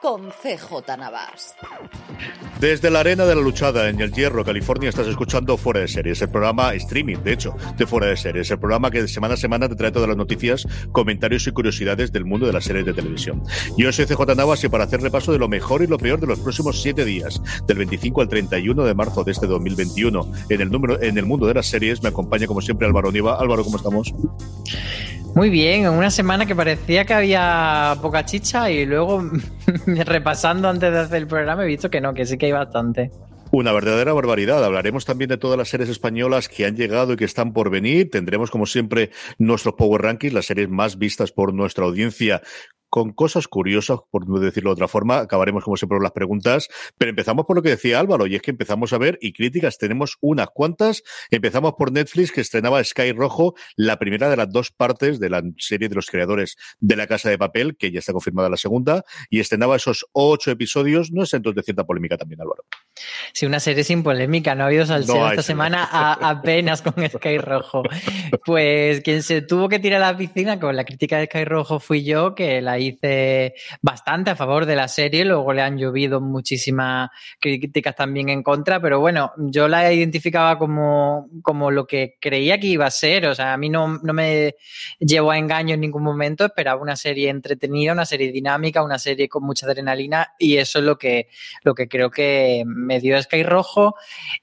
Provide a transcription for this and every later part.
con CJ Navas. Desde la arena de la luchada en el Hierro, California, estás escuchando Fuera de Series, el programa streaming, de hecho, de Fuera de Series, el programa que de semana a semana te trae todas las noticias, comentarios y curiosidades del mundo de las series de televisión. Yo soy CJ Navas y para hacer repaso de lo mejor y lo peor de los próximos siete días, del 25 al 31 de marzo de este 2021, en el, número, en el mundo de las series, me acompaña como siempre Álvaro Niva. Álvaro, ¿cómo estamos? Muy bien, en una semana que parecía que había poca chicha y luego repasando antes de hacer el programa he visto que no, que sí que hay bastante. Una verdadera barbaridad. Hablaremos también de todas las series españolas que han llegado y que están por venir. Tendremos, como siempre, nuestros Power Rankings, las series más vistas por nuestra audiencia, con cosas curiosas, por no decirlo de otra forma. Acabaremos, como siempre, con las preguntas. Pero empezamos por lo que decía Álvaro, y es que empezamos a ver, y críticas tenemos unas cuantas. Empezamos por Netflix, que estrenaba Sky Rojo, la primera de las dos partes de la serie de los creadores de La Casa de Papel, que ya está confirmada la segunda, y estrenaba esos ocho episodios. No es entonces de cierta polémica también, Álvaro. Sí, una serie sin polémica. No ha habido salseo no esta semana a, apenas con Sky Rojo. Pues quien se tuvo que tirar a la piscina con la crítica de Sky Rojo fui yo, que la hice bastante a favor de la serie. Luego le han llovido muchísimas críticas también en contra, pero bueno, yo la identificaba como, como lo que creía que iba a ser. O sea, a mí no, no me llevó a engaño en ningún momento. Esperaba una serie entretenida, una serie dinámica, una serie con mucha adrenalina y eso es lo que, lo que creo que me dio Sky Rojo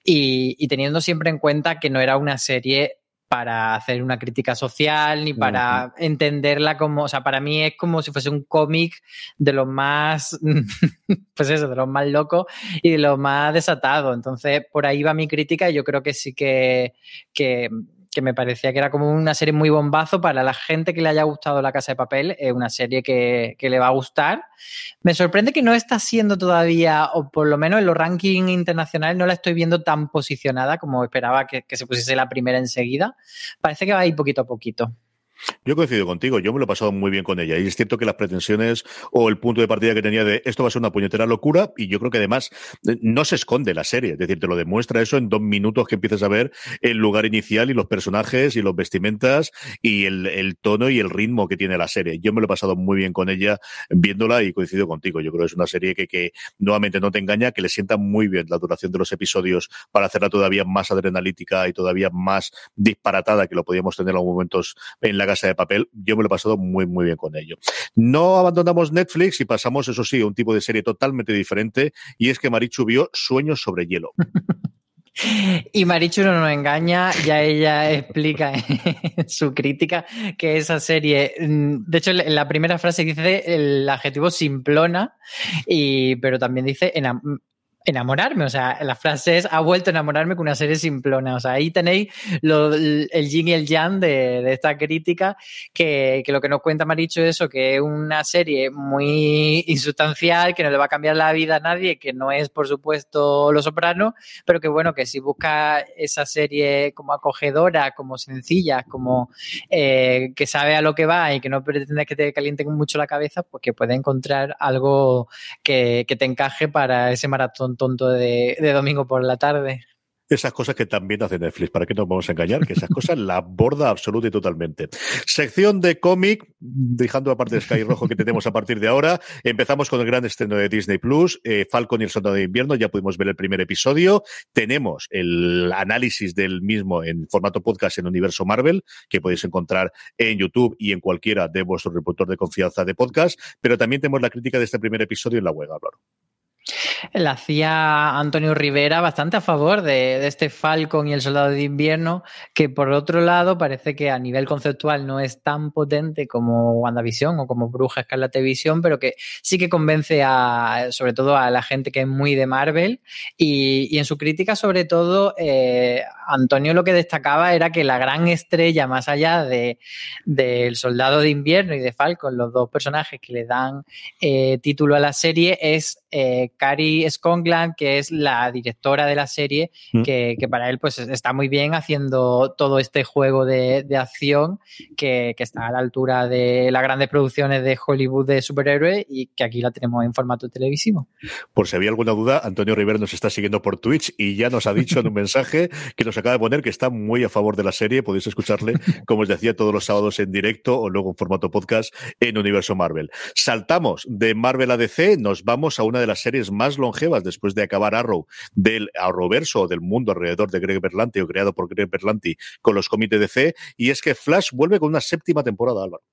y, y teniendo siempre en cuenta que no era una serie para hacer una crítica social ni para entenderla como, o sea, para mí es como si fuese un cómic de lo más, pues eso, de lo más loco y de lo más desatado. Entonces, por ahí va mi crítica y yo creo que sí que, que que me parecía que era como una serie muy bombazo para la gente que le haya gustado La Casa de Papel, es una serie que, que, le va a gustar. Me sorprende que no está siendo todavía, o por lo menos en los rankings internacionales, no la estoy viendo tan posicionada como esperaba que, que se pusiese la primera enseguida. Parece que va a ir poquito a poquito. Yo coincido contigo, yo me lo he pasado muy bien con ella. Y es cierto que las pretensiones o el punto de partida que tenía de esto va a ser una puñetera locura, y yo creo que además eh, no se esconde la serie, es decir, te lo demuestra eso en dos minutos que empiezas a ver el lugar inicial y los personajes y los vestimentas y el, tono y el ritmo que tiene la serie. Yo me lo he pasado muy bien con ella viéndola y coincido contigo. Yo creo que es una serie que, que nuevamente no te engaña, que le sienta muy bien la duración de los episodios para hacerla todavía más adrenalítica y todavía más disparatada que lo podíamos tener en algunos momentos en la casa de papel, yo me lo he pasado muy, muy bien con ello. No abandonamos Netflix y pasamos, eso sí, a un tipo de serie totalmente diferente, y es que Marichu vio Sueños sobre hielo. Y Marichu no nos engaña, ya ella explica en su crítica que esa serie, mm, de hecho en la primera frase dice el adjetivo simplona, y, pero también dice enamorarme. O sea, la frase es, ha vuelto a enamorarme con una serie simplona. O sea, ahí tenéis lo, el yin y el yang de, esta crítica, que, lo que nos cuenta Maricho es eso, que es una serie muy insustancial, que no le va a cambiar la vida a nadie, que no es, por supuesto, Lo Soprano, pero que bueno, que si busca esa serie como acogedora, como sencilla, como eh, que sabe a lo que va y que no pretende que te calienten mucho la cabeza, pues que puede encontrar algo que te encaje para ese maratón tonto de, domingo por la tarde esas cosas que también hace Netflix. ¿Para qué nos vamos a engañar? Que esas cosas la borda absoluta y totalmente. Sección de cómic, dejando aparte de Sky Rojo que tenemos a partir de ahora. Empezamos con el gran estreno de Disney Plus, eh, Falcon y el Soldado de Invierno. Ya pudimos ver el primer episodio. Tenemos el análisis del mismo en formato podcast en Universo Marvel, que podéis encontrar en YouTube y en cualquiera de vuestros reproductores de confianza de podcast. Pero también tenemos la crítica de este primer episodio en la web, Álvaro. La hacía Antonio Rivera bastante a favor de, de, este Falcon y el Soldado de Invierno, que por otro lado parece que a nivel conceptual no es tan potente como WandaVision o como Bruja Escarlata Visión, pero que sí que convence a, sobre todo a la gente que es muy de Marvel. Y, en su crítica, sobre todo, eh, Antonio lo que destacaba era que la gran estrella, más allá de del Soldado de Invierno y de Falcon, los dos personajes que le dan eh, título a la serie, es eh, Cari Scongland, que es la directora de la serie, mm. que, que, para él pues está muy bien haciendo todo este juego de, de acción que, que, está a la altura de las grandes producciones de Hollywood de superhéroes y que aquí la tenemos en formato televisivo. Por si había alguna duda, Antonio Rivera nos está siguiendo por Twitch y ya nos ha dicho en un mensaje que nos acaba de poner que está muy a favor de la serie. Podéis escucharle, como os decía, todos los sábados en directo o luego en formato podcast en Universo Marvel. Saltamos de Marvel a DC, nos vamos a una de las series más longevas después de acabar Arrow del Arrowverso o del mundo alrededor de Greg Berlanti o creado por Greg Berlanti con los cómics de DC. Y es que Flash vuelve con una séptima temporada, Álvaro.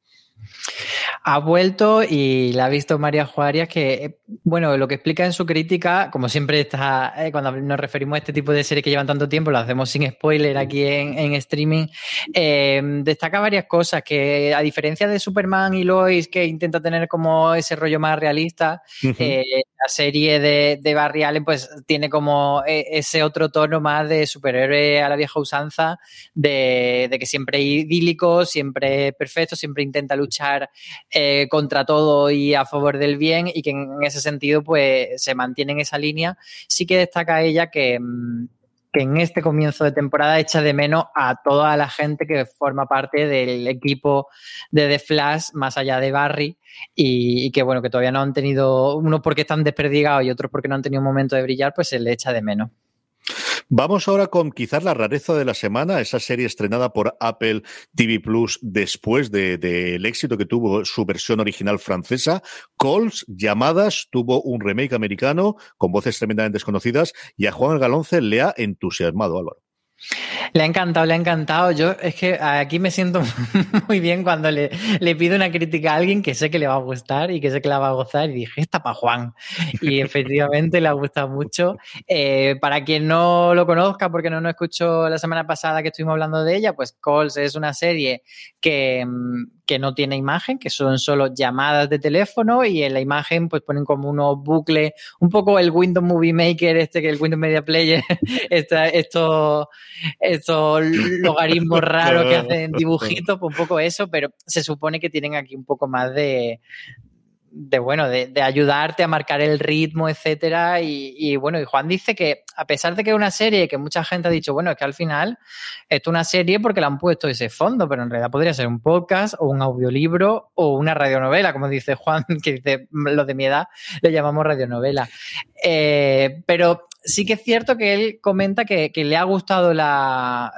Ha vuelto y la ha visto María Juárez que, bueno, lo que explica en su crítica, como siempre está, eh, cuando nos referimos a este tipo de series que llevan tanto tiempo, lo hacemos sin spoiler aquí en, en streaming, eh, destaca varias cosas, que a diferencia de Superman y Lois, que intenta tener como ese rollo más realista, uh -huh. eh, la serie de, de, Barry Allen pues tiene como eh, ese otro tono más de superhéroe a la vieja usanza, de, de que siempre idílico, siempre perfecto, siempre intenta luchar eh, contra todo y a favor del bien y que en ese sentido pues se mantiene en esa línea. Sí que destaca ella que, mm, que en este comienzo de temporada echa de menos a toda la gente que forma parte del equipo de The Flash, más allá de Barry, y, y, que bueno, que todavía no han tenido, unos porque están desperdigados y otros porque no han tenido un momento de brillar, pues se le echa de menos. Vamos ahora con quizás la rareza de la semana, esa serie estrenada por Apple TV Plus después del de, de éxito que tuvo su versión original francesa. Calls, llamadas, tuvo un remake americano con voces tremendamente desconocidas y a Juan Galonce le ha entusiasmado, Álvaro. Le ha encantado, le ha encantado. Yo es que aquí me siento muy bien cuando le, le, pido una crítica a alguien que sé que le va a gustar y que sé que la va a gozar. Y dije, esta para Juan. Y efectivamente le ha gustado mucho. Eh, para quien no lo conozca, porque no nos escuchó la semana pasada que estuvimos hablando de ella, pues Calls es una serie que, que no tiene imagen, que son solo llamadas de teléfono y en la imagen pues ponen como unos bucles, un poco el Windows Movie Maker, este que el Windows Media Player, esta, esto, estos logaritmos raros que hacen dibujitos, pues un poco eso, pero se supone que tienen aquí un poco más de, de bueno, de, de, ayudarte a marcar el ritmo, etcétera. Y, y, bueno, y Juan dice que a pesar de que es una serie que mucha gente ha dicho, bueno, es que al final esto es una serie porque le han puesto ese fondo, pero en realidad podría ser un podcast o un audiolibro o una radionovela, como dice Juan, que dice los de mi edad le llamamos radionovela. Eh, pero sí que es cierto que él comenta que, que, le ha gustado la.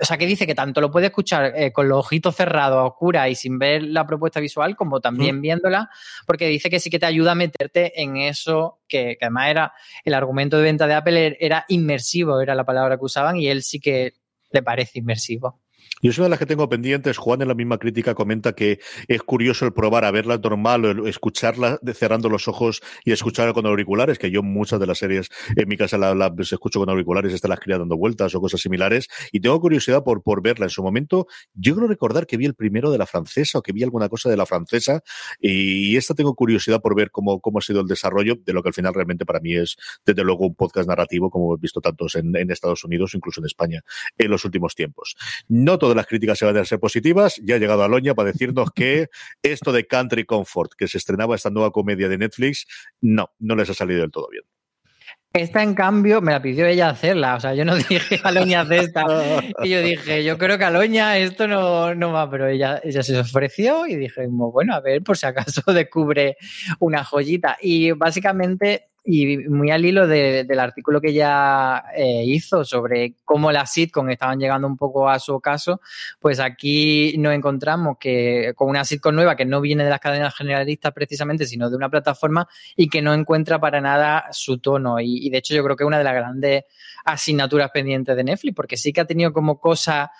O sea, que dice que tanto lo puede escuchar eh, con los ojitos cerrados, a oscura y sin ver la propuesta visual, como también mm. viéndola, porque dice que sí que te ayuda a meterte en eso, que, además era el argumento de venta de Apple, era inmersivo, era la palabra que usaban, y él sí que le parece inmersivo. Yo soy una de las que tengo pendientes. Juan en la misma crítica comenta que es curioso el probar a verla normal o escucharla cerrando los ojos y escucharla con auriculares, que yo muchas de las series en mi casa las escucho con auriculares, están las crías dando vueltas o cosas similares. Y tengo curiosidad por, por verla en su momento. Yo creo recordar que vi el primero de la francesa o que vi alguna cosa de la francesa y esta tengo curiosidad por ver cómo, cómo ha sido el desarrollo de lo que al final realmente para mí es, desde luego, un podcast narrativo, como hemos visto tantos en, en Estados Unidos, incluso en España, en los últimos tiempos. No todo las críticas se van a ser positivas. Ya ha llegado Aloña para decirnos que esto de Country Comfort, que se estrenaba esta nueva comedia de Netflix, no, no les ha salido del todo bien. Esta, en cambio, me la pidió ella hacerla. O sea, yo no dije, Aloña, haz esta. Y yo dije, yo creo que Aloña esto no, no va, pero ella, ella se ofreció y dije, bueno, a ver, por si acaso descubre una joyita. Y básicamente y muy al hilo del artículo que ella eh, hizo sobre cómo las sitcom estaban llegando un poco a su caso, pues aquí nos encontramos que con una sitcom nueva que no viene de las cadenas generalistas precisamente, sino de una plataforma y que no encuentra para nada su tono. Y, de hecho yo creo que es una de las grandes asignaturas pendientes de Netflix, porque sí que ha tenido como cosas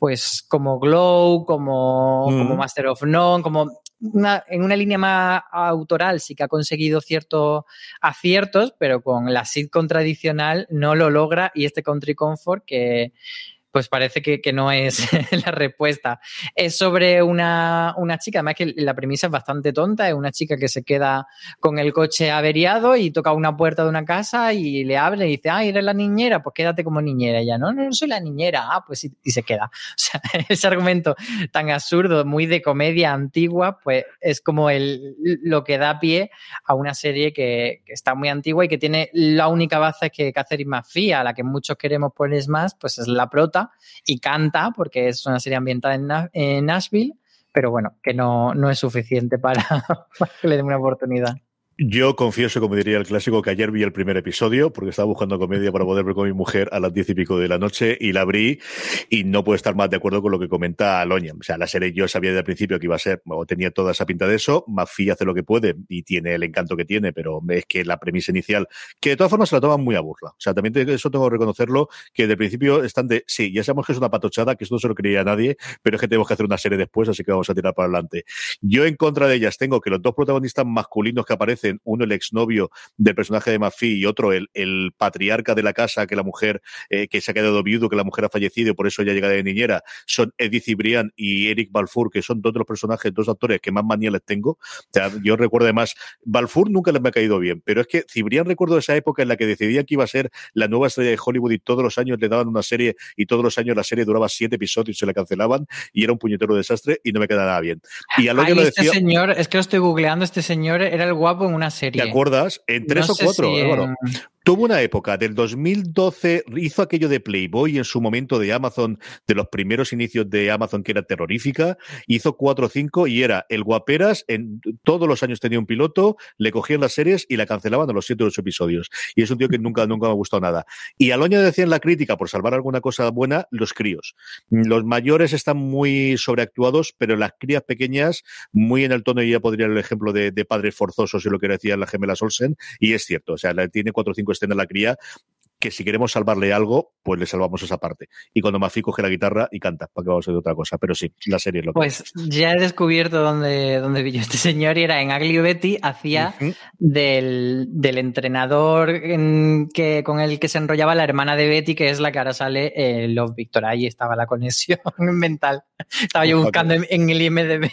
pues como Glow, como, como Master of None, como en una línea más autoral sí que ha conseguido ciertos aciertos, pero con la sitcom tradicional no lo logra y este Country Comfort que pues parece que, no es la respuesta. Es sobre una, una, chica, además que la premisa es bastante tonta, es una chica que se queda con el coche averiado y toca una puerta de una casa y le abre y dice, ah, eres la niñera, pues quédate como niñera. Y ella, no, no, soy la niñera, ah, pues y, se queda. O sea, ese argumento tan absurdo, muy de comedia antigua, pues es como el, lo que da pie a una serie que, está muy antigua y que tiene la única base que Catherine McPhee, a la que muchos queremos poner más, pues es la prota y canta, porque es una serie ambientada en, Nashville, pero bueno, que no, no es suficiente para, para que le den una oportunidad. Yo confieso, como diría el clásico, que ayer vi el primer episodio, porque estaba buscando comedia para poder ver con mi mujer a las diez y pico de la noche, y la abrí, y no puedo estar más de acuerdo con lo que comenta Aloña. O sea, la serie yo sabía desde el principio que iba a ser, o tenía toda esa pinta de eso, Mafi hace lo que puede, y tiene el encanto que tiene, pero es que la premisa inicial, que de todas formas se la toman muy a burla. O sea, también eso tengo que reconocerlo, que desde el principio están de, sí, ya sabemos que es una patochada, que esto no se lo creía nadie, pero es que tenemos que hacer una serie después, así que vamos a tirar para adelante. Yo en contra de ellas tengo que los dos protagonistas masculinos que aparecen, uno el exnovio del personaje de Mafi y otro el, el patriarca de la casa, que la mujer, eh, que se ha quedado viudo, que la mujer ha fallecido y por eso ya llega de niñera, son Edith Cibrián y Eric Balfour, que son dos de los personajes, dos actores que más manía les tengo. yo recuerdo además, Balfour nunca les me ha caído bien, pero es que Cibrián recuerdo esa época en la que decidían que iba a ser la nueva estrella de Hollywood y todos los años le daban una serie y todos los años la serie duraba siete episodios y se la cancelaban y era un puñetero desastre y no me queda nada bien. Y a lo que este señor, es que lo estoy googleando, este señor era el guapo en una serie. ¿Te acuerdas? En tres o cuatro, Tuvo una época del 2012, hizo aquello de Playboy en su momento de Amazon, de los primeros inicios de Amazon que era terrorífica, hizo cuatro o cinco y era el guaperas, en todos los años tenía un piloto, le cogían las series y la cancelaban a los siete o ocho episodios. Y es un tío que nunca, nunca me ha gustado nada. Y Aloña decía en la crítica, por salvar alguna cosa buena, los críos. Los mayores están muy sobreactuados, pero las crías pequeñas, muy en el tono, y ya podría el ejemplo de, de padres forzosos y lo que decía la gemela Olsen, y es cierto, o sea, tiene cuatro o cinco escena la cría, que si queremos salvarle algo, pues le salvamos esa parte. Y cuando Mafi coge la guitarra y canta, para que vamos a hacer otra cosa. Pero sí, la serie es lo que Pues ya he descubierto dónde, dónde vi yo este señor y era en Aglio Betty, hacía del, del, entrenador que, con el que se enrollaba la hermana de Betty, que es la que ahora sale en Love Victor. Ahí estaba la conexión mental. Estaba yo buscando en, en el IMDB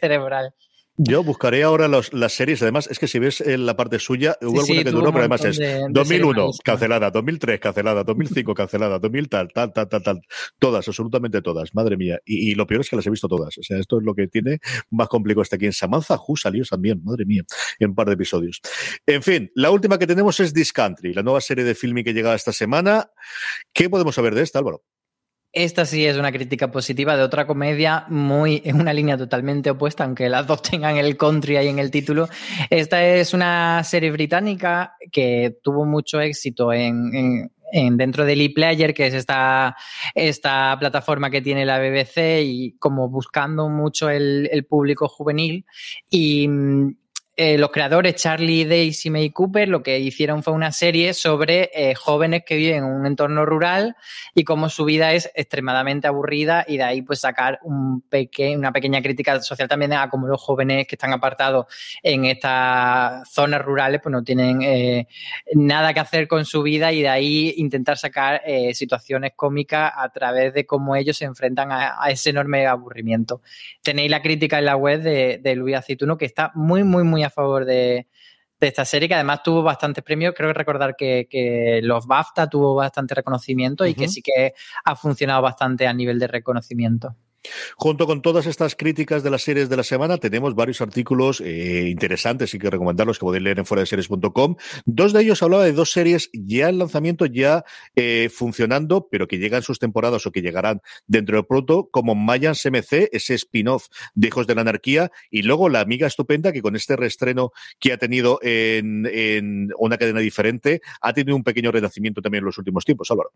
cerebral. Yo buscaré ahora las series. Además, es que si ves en la parte suya, hubo alguna que duró, pero además es 2001, cancelada, 2003, cancelada, 2005, cancelada, 2000, tal, tal, tal, tal, tal. Todas, absolutamente todas. Madre mía. Y, lo peor es que las he visto todas. O sea, esto es lo que tiene más complicado hasta aquí. En Samantha Who salió también, madre mía, en un par de episodios. En fin, la última que tenemos es This Country, la nueva serie de filming que llega esta semana. ¿Qué podemos saber de esta, Álvaro? Esta sí es una crítica positiva de otra comedia muy en una línea totalmente opuesta, aunque las dos tengan el country ahí en el título. Esta es una serie británica que tuvo mucho éxito en, dentro del que es esta, esta plataforma que tiene la BBC y como buscando mucho el, el público juvenil. Y eh, los creadores Charlie Daisy May Cooper lo que hicieron fue una serie sobre eh, jóvenes que viven en un entorno rural y cómo su vida es extremadamente aburrida y de ahí pues sacar un peque una pequeña crítica social también a cómo los jóvenes que están apartados en estas zonas rurales pues no tienen eh, nada que hacer con su vida y de ahí intentar sacar situaciones cómicas a través de cómo ellos se enfrentan a, ese enorme aburrimiento. Tenéis la crítica en la web de, de Luis Aceituno que está muy, muy, muy a favor de, esta serie, que además tuvo bastantes premios. Creo que recordar que, los BAFTA tuvo bastante reconocimiento y que sí que ha funcionado bastante a nivel de reconocimiento. Junto con todas estas críticas de las series de la semana, tenemos varios artículos eh, interesantes y que recomendarlos que podéis leer en fuera de. Dos de ellos hablaba de dos series ya en lanzamiento, ya eh, funcionando, pero que llegan sus temporadas o que llegarán dentro del pronto, como Mayans MC, ese spin-off de Hijos de la Anarquía, y luego La Amiga Estupenda, que con este reestreno que ha tenido en, en una cadena diferente, ha tenido un pequeño renacimiento también en los últimos tiempos, Álvaro.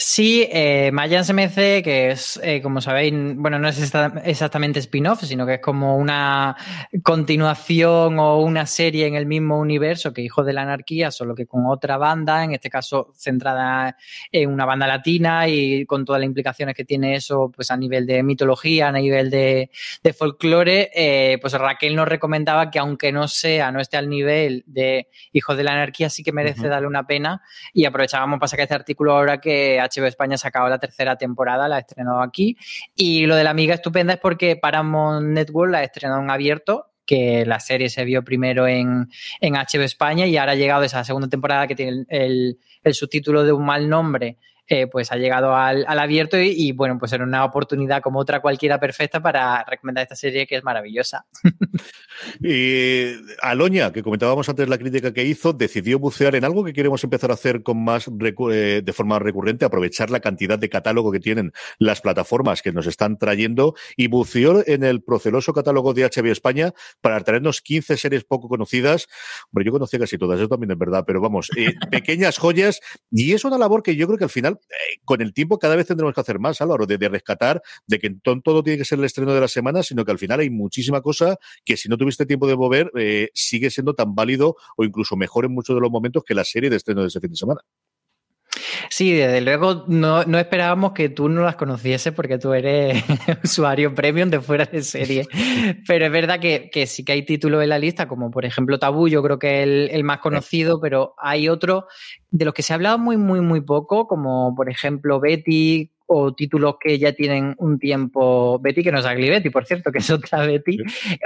Sí, eh, Mayans MC, que es, eh, como sabéis, bueno, no es exactamente spin-off, sino que es como una continuación o una serie en el mismo universo que Hijos de la Anarquía, solo que con otra banda, en este caso centrada en una banda latina y con todas las implicaciones que tiene eso, pues a nivel de mitología, a nivel de, folclore, eh, pues Raquel nos recomendaba que aunque no sea, no esté al nivel de Hijos de la Anarquía, sí que merece darle una pena. Y aprovechábamos para sacar este artículo ahora que HBO España ha sacado la tercera temporada, la ha estrenado aquí. Y lo de la amiga estupenda es porque Paramount Network la ha estrenado en abierto que la serie se vio primero en, en HBO España y ahora ha llegado esa segunda temporada que tiene el, el subtítulo de un mal nombre eh, pues ha llegado al, abierto y, bueno, pues era una oportunidad como otra cualquiera perfecta para recomendar esta serie que es maravillosa. y Aloña, que comentábamos antes la crítica que hizo, decidió bucear en algo que queremos empezar a hacer con más eh, de forma recurrente, aprovechar la cantidad de catálogo que tienen las plataformas que nos están trayendo y buceó en el proceloso catálogo de HBO España para traernos 15 series poco conocidas. Bueno, yo conocía casi todas, eso también es verdad, pero vamos, eh, pequeñas joyas y es una labor que yo creo que al final eh, con el tiempo cada vez tendremos que hacer más, Álvaro, de, de rescatar, de que todo tiene que ser el estreno de la semana, sino que al final hay muchísima cosa que si no tuviste tiempo de mover, eh, sigue siendo tan válido o incluso mejor en muchos de los momentos que la serie de estreno de ese fin de semana. Sí, desde luego no, esperábamos que tú no las conociese porque tú eres usuario premium de fuera de serie. Pero es verdad que, sí que hay títulos en la lista, como por ejemplo Tabú, yo creo que es el, el más conocido, pero hay otro de los que se ha hablado muy, muy, muy poco, como por ejemplo Betty, o títulos que ya tienen un tiempo, Betty, que no es Agli Betty, por cierto, que es otra Betty,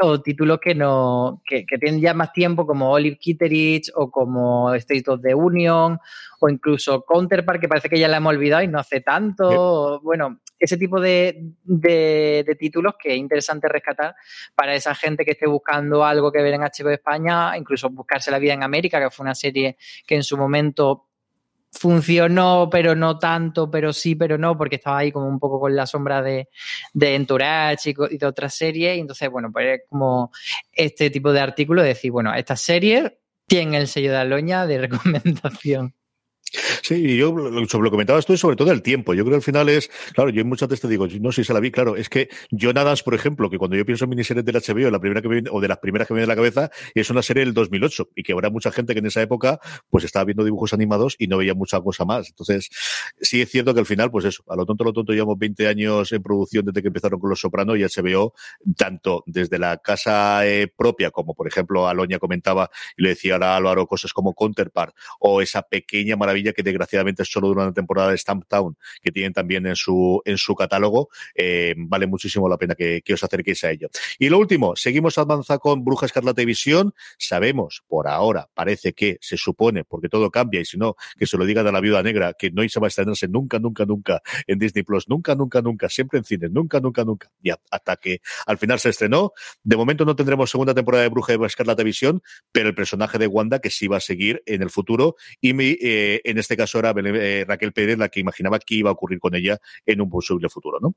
o títulos que no, que, tienen ya más tiempo, como Olive Kitteridge o como State of the Union, o incluso Counterpart, que parece que ya la hemos olvidado y no hace tanto. Bueno, ese tipo de, de, de, títulos que es interesante rescatar para esa gente que esté buscando algo que ver en HBO España, incluso buscarse la vida en América, que fue una serie que en su momento funcionó, pero no tanto, pero sí, pero no, porque estaba ahí como un poco con la sombra de, de Entourage y, de otras series. Y entonces, bueno, pues es como este tipo de artículo, decir, bueno, esta serie tiene el sello de Aloña de recomendación. Sí, yo sobre lo comentabas tú y sobre todo el tiempo. Yo creo que al final es, claro, yo muchas veces te digo, no sé si se la vi, claro, es que Jonadas, por ejemplo, que cuando yo pienso en miniseries del HBO, la primera que me, o de las primeras que me viene a la cabeza, es una serie del 2008 y que habrá mucha gente que en esa época pues estaba viendo dibujos animados y no veía mucha cosa más. Entonces, sí es cierto que al final, pues eso, a lo tonto, a lo tonto, llevamos 20 años en producción desde que empezaron con Los Sopranos y HBO, tanto desde la casa eh, propia, como por ejemplo Aloña comentaba y le decía ahora Álvaro cosas como Counterpart o esa pequeña maravilla que desgraciadamente es solo de una temporada de Stamp Town, que tienen también en su, en su catálogo, eh, vale muchísimo la pena que, os acerquéis a ello. Y lo último, seguimos avanzando con Bruja Escarlata y. Sabemos, por ahora, parece que se supone, porque todo cambia, y si no, que se lo digan a la viuda negra, que no se va a estrenarse nunca, nunca, nunca en Disney Plus, nunca, nunca, nunca, siempre en cines, nunca, nunca, nunca. Ya, hasta que al final se estrenó. De momento no tendremos segunda temporada de Bruja Escarlata y Visión, pero el personaje de Wanda que sí va a seguir en el futuro. Y eh, en este caso era eh, Raquel Pérez la que imaginaba que iba a ocurrir con ella en un posible futuro, ¿no?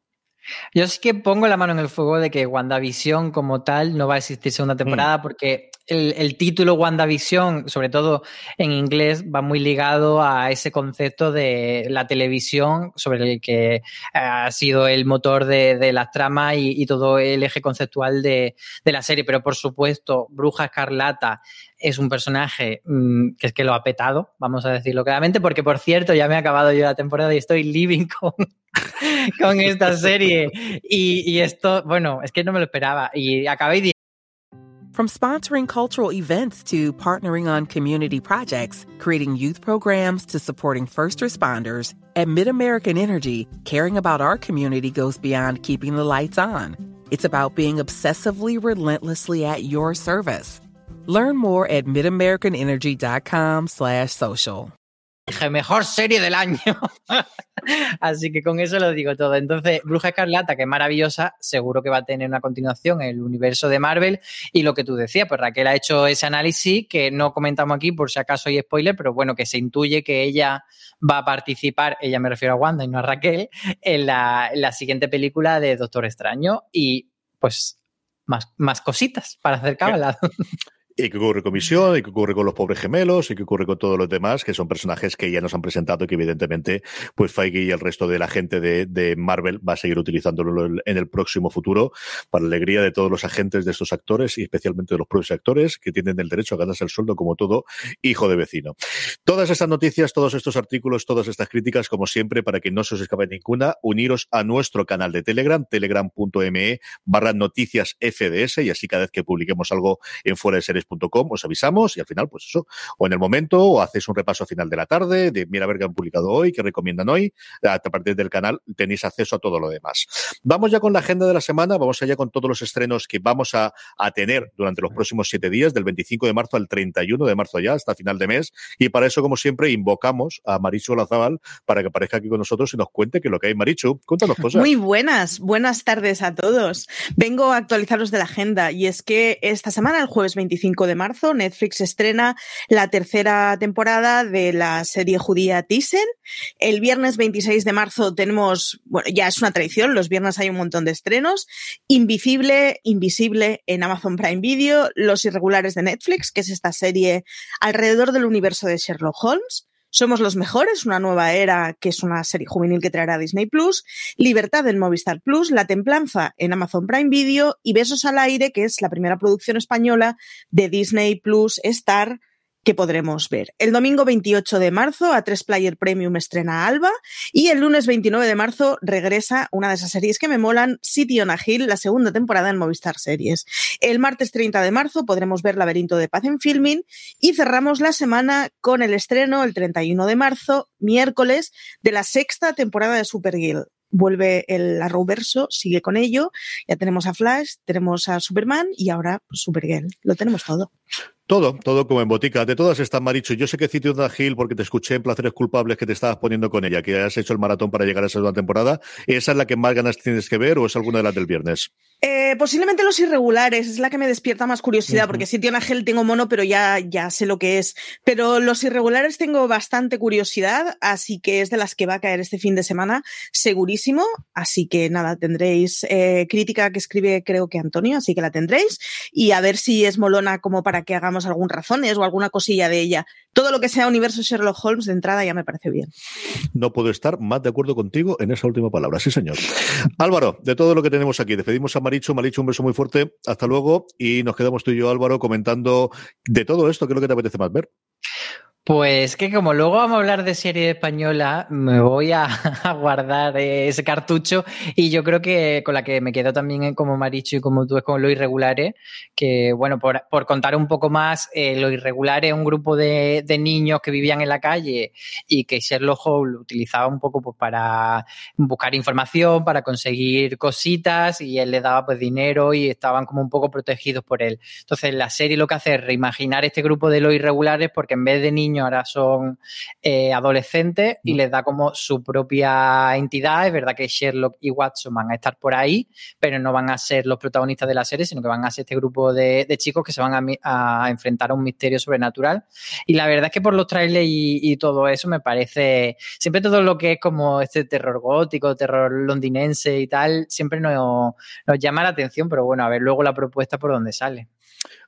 Yo sí que pongo la mano en el fuego de que WandaVision como tal no va a existir segunda temporada mm. porque el, título WandaVision, sobre todo en inglés, va muy ligado a ese concepto de la televisión sobre el que ha sido el motor de, las tramas y, todo el eje conceptual de, la serie. Pero por supuesto, Bruja Escarlata es un personaje mm, que es que lo ha petado, vamos a decirlo claramente, porque por cierto, ya me he acabado yo la temporada y estoy living con, con esta serie. Y, y, esto, bueno, es que no me lo esperaba. Y acabé From sponsoring cultural events to partnering on community projects, creating youth programs to supporting first responders, at MidAmerican Energy, caring about our community goes beyond keeping the lights on. It's about being obsessively relentlessly at your service. Learn more at midamericanenergy.com slash social. Mejor serie del año. Así que con eso lo digo todo. Entonces, Bruja Escarlata, que es maravillosa, seguro que va a tener una continuación en el universo de Marvel. Y lo que tú decías, pues Raquel ha hecho ese análisis que no comentamos aquí por si acaso hay spoiler, pero bueno, que se intuye que ella va a participar, ella me refiero a Wanda y no a Raquel, en la, siguiente película de Doctor Extraño. Y pues más, más cositas para hacer cábala. ¿Y qué ocurre con Misión? ¿Y qué ocurre con los pobres gemelos? ¿Y qué ocurre con todos los demás? Que son personajes que ya nos han presentado y que evidentemente, pues Feige y el resto de la gente de, Marvel va a seguir utilizándolo en el próximo futuro para alegría de todos los agentes de estos actores y especialmente de los propios actores que tienen el derecho a ganarse el sueldo como todo hijo de vecino. Todas estas noticias, todos estos artículos, todas estas críticas, como siempre, para que no se os escape ninguna, uniros a nuestro canal de Telegram, telegram.me barra noticias FDS y así cada vez que publiquemos algo en fuera de series os avisamos y al final, pues eso, o en el momento, o hacéis un repaso a final de la tarde, de mira a ver qué han publicado hoy, qué recomiendan hoy, a partir del canal tenéis acceso a todo lo demás. Vamos ya con la agenda de la semana, vamos allá con todos los estrenos que vamos a, tener durante los próximos siete días, del 25 de marzo al 31 de marzo ya, hasta final de mes, y para eso, como siempre, invocamos a Marichu Lazabal para que aparezca aquí con nosotros y nos cuente qué es lo que hay. Marichu, cuéntanos cosas. Muy buenas, buenas tardes a todos. Vengo a actualizaros de la agenda y es que esta semana, el jueves 25 de marzo, Netflix estrena la tercera temporada de la serie judía Thyssen. El viernes 26 de marzo tenemos, bueno, ya es una tradición, los viernes hay un montón de estrenos. Invisible, Invisible en Amazon Prime Video, Los Irregulares de Netflix, que es esta serie alrededor del universo de Sherlock Holmes. Somos los mejores, una nueva era que es una serie juvenil que traerá Disney Plus, Libertad en Movistar Plus, La Templanza en Amazon Prime Video y Besos al aire, que es la primera producción española de Disney Plus Star que podremos ver. El domingo 28 de marzo a 3 Player Premium estrena Alba y el lunes 29 de marzo regresa una de esas series que me molan, City on a Hill, la segunda temporada en Movistar Series. El martes 30 de marzo podremos ver Laberinto de Paz en Filming y cerramos la semana con el estreno el 31 de marzo, miércoles, de la sexta temporada de Supergirl vuelve el Arrowverso, sigue con ello. Ya tenemos a Flash, tenemos a Superman y ahora pues, Supergirl. Lo tenemos todo. Todo, todo como en botica. De todas estas, Maricho, yo sé que cito una Gil porque te escuché en Placeres Culpables que te estabas poniendo con ella, que has hecho el maratón para llegar a esa segunda temporada. ¿Esa es la que más ganas tienes que ver o es alguna de las del viernes? Eh, posiblemente los irregulares, es la que me despierta más curiosidad, porque si tiene Gel tengo mono, pero ya, ya sé lo que es. Pero los irregulares tengo bastante curiosidad, así que es de las que va a caer este fin de semana, segurísimo. Así que nada, tendréis eh, crítica que escribe creo que Antonio, así que la tendréis. Y a ver si es molona como para que hagamos algún razones o alguna cosilla de ella. Todo lo que sea universo Sherlock Holmes de entrada ya me parece bien. No puedo estar más de acuerdo contigo en esa última palabra. Sí, señor. Álvaro, de todo lo que tenemos aquí, despedimos a Maricho. Maricho, un beso muy fuerte. Hasta luego. Y nos quedamos tú y yo, Álvaro, comentando de todo esto. ¿Qué es lo que te apetece más ver? Pues que como luego vamos a hablar de serie española, me voy a, guardar ese cartucho y yo creo que con la que me quedo también como Maricho y como tú es con Lo Irregulares, que bueno, por, contar un poco más, eh, Lo Irregulares es un grupo de, niños que vivían en la calle y que Sherlock Holmes utilizaba un poco pues, para buscar información, para conseguir cositas y él le daba pues dinero y estaban como un poco protegidos por él. Entonces la serie lo que hace es reimaginar este grupo de Los Irregulares porque en vez de niños niños, ahora son eh, adolescentes y les da como su propia entidad. Es verdad que Sherlock y Watson van a estar por ahí, pero no van a ser los protagonistas de la serie, sino que van a ser este grupo de, chicos que se van a, enfrentar a un misterio sobrenatural. Y la verdad es que por los trailers y, todo eso me parece, siempre todo lo que es como este terror gótico, terror londinense y tal, siempre nos, nos llama la atención, pero bueno, a ver luego la propuesta por dónde sale.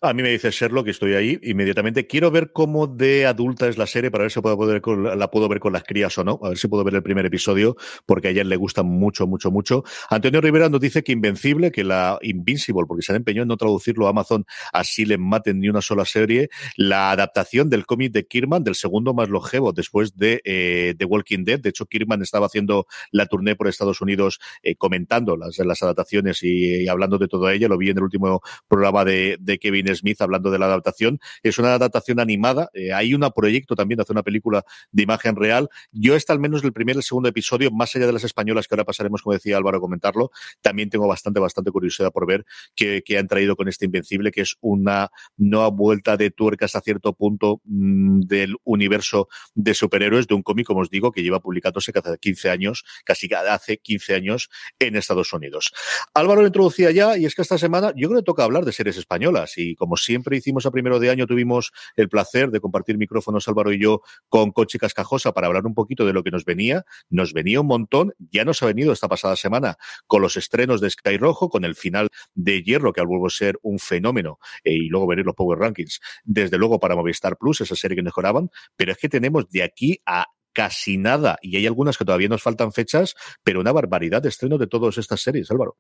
A mí me dice Sherlock, estoy ahí inmediatamente. Quiero ver cómo de adulta es la serie para ver si puedo poder la puedo ver con las crías o no. A ver si puedo ver el primer episodio, porque a ella le gusta mucho, mucho, mucho. Antonio Rivera nos dice que Invencible, que la Invincible, porque se ha empeñado en no traducirlo a Amazon, así le maten ni una sola serie. La adaptación del cómic de Kirman, del segundo más longevo después de eh, The Walking Dead. De hecho, Kirman estaba haciendo la tournée por Estados Unidos eh, comentando las, las adaptaciones y, hablando de todo ella. Lo vi en el último programa de, de Kevin Smith hablando de la adaptación. Es una adaptación animada. Eh, hay un proyecto también de hacer una película de imagen real. Yo está al menos el primer y el segundo episodio, más allá de las españolas que ahora pasaremos, como decía Álvaro, a comentarlo, también tengo bastante, bastante curiosidad por ver qué, han traído con este Invencible, que es una nueva vuelta de tuerca hasta cierto punto mm, del universo de superhéroes de un cómic, como os digo, que lleva publicándose hace 15 años, casi hace 15 años en Estados Unidos. Álvaro lo introducía ya, y es que esta semana yo creo que toca hablar de series españolas, y como siempre hicimos a primero de año, tuvimos el placer de compartir micrófonos Álvaro y yo con Coche Cascajosa para hablar un poquito de lo que nos venía. Nos venía un montón, ya nos ha venido esta pasada semana con los estrenos de Sky Rojo, con el final de Hierro, que al vuelvo a ser un fenómeno, eh, y luego veréis los Power Rankings, desde luego para Movistar Plus, esa serie que mejoraban, pero es que tenemos de aquí a casi nada, y hay algunas que todavía nos faltan fechas, pero una barbaridad de estrenos de todas estas series, Álvaro.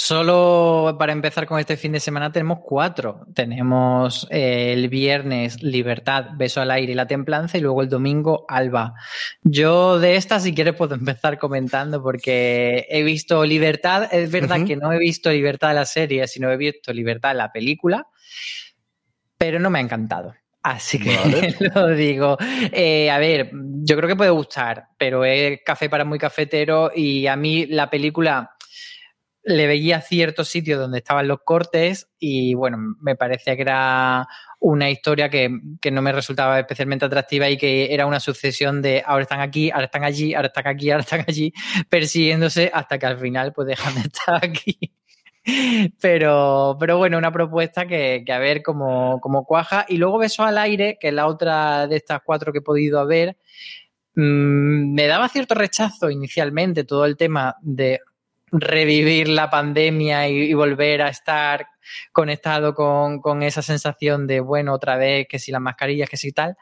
Solo para empezar con este fin de semana tenemos cuatro. Tenemos eh, el viernes Libertad, Beso al aire y la templanza y luego el domingo Alba. Yo de esta si quieres puedo empezar comentando porque he visto Libertad. Es verdad que no he visto Libertad la serie, sino he visto Libertad la película, pero no me ha encantado. Así que lo digo. Eh, a ver, yo creo que puede gustar, pero es café para muy cafetero y a mí la película le veía ciertos sitios donde estaban los cortes y bueno, me parecía que era una historia que, no me resultaba especialmente atractiva y que era una sucesión de ahora están aquí, ahora están allí, ahora están aquí, ahora están allí, persiguiéndose hasta que al final pues dejan de estar aquí. Pero, pero bueno, una propuesta que, a ver cómo, cómo, cuaja. Y luego Beso al aire, que es la otra de estas cuatro que he podido ver, mm, me daba cierto rechazo inicialmente todo el tema de revivir la pandemia y, volver a estar conectado con, esa sensación de, bueno, otra vez, que si las mascarillas, que si tal.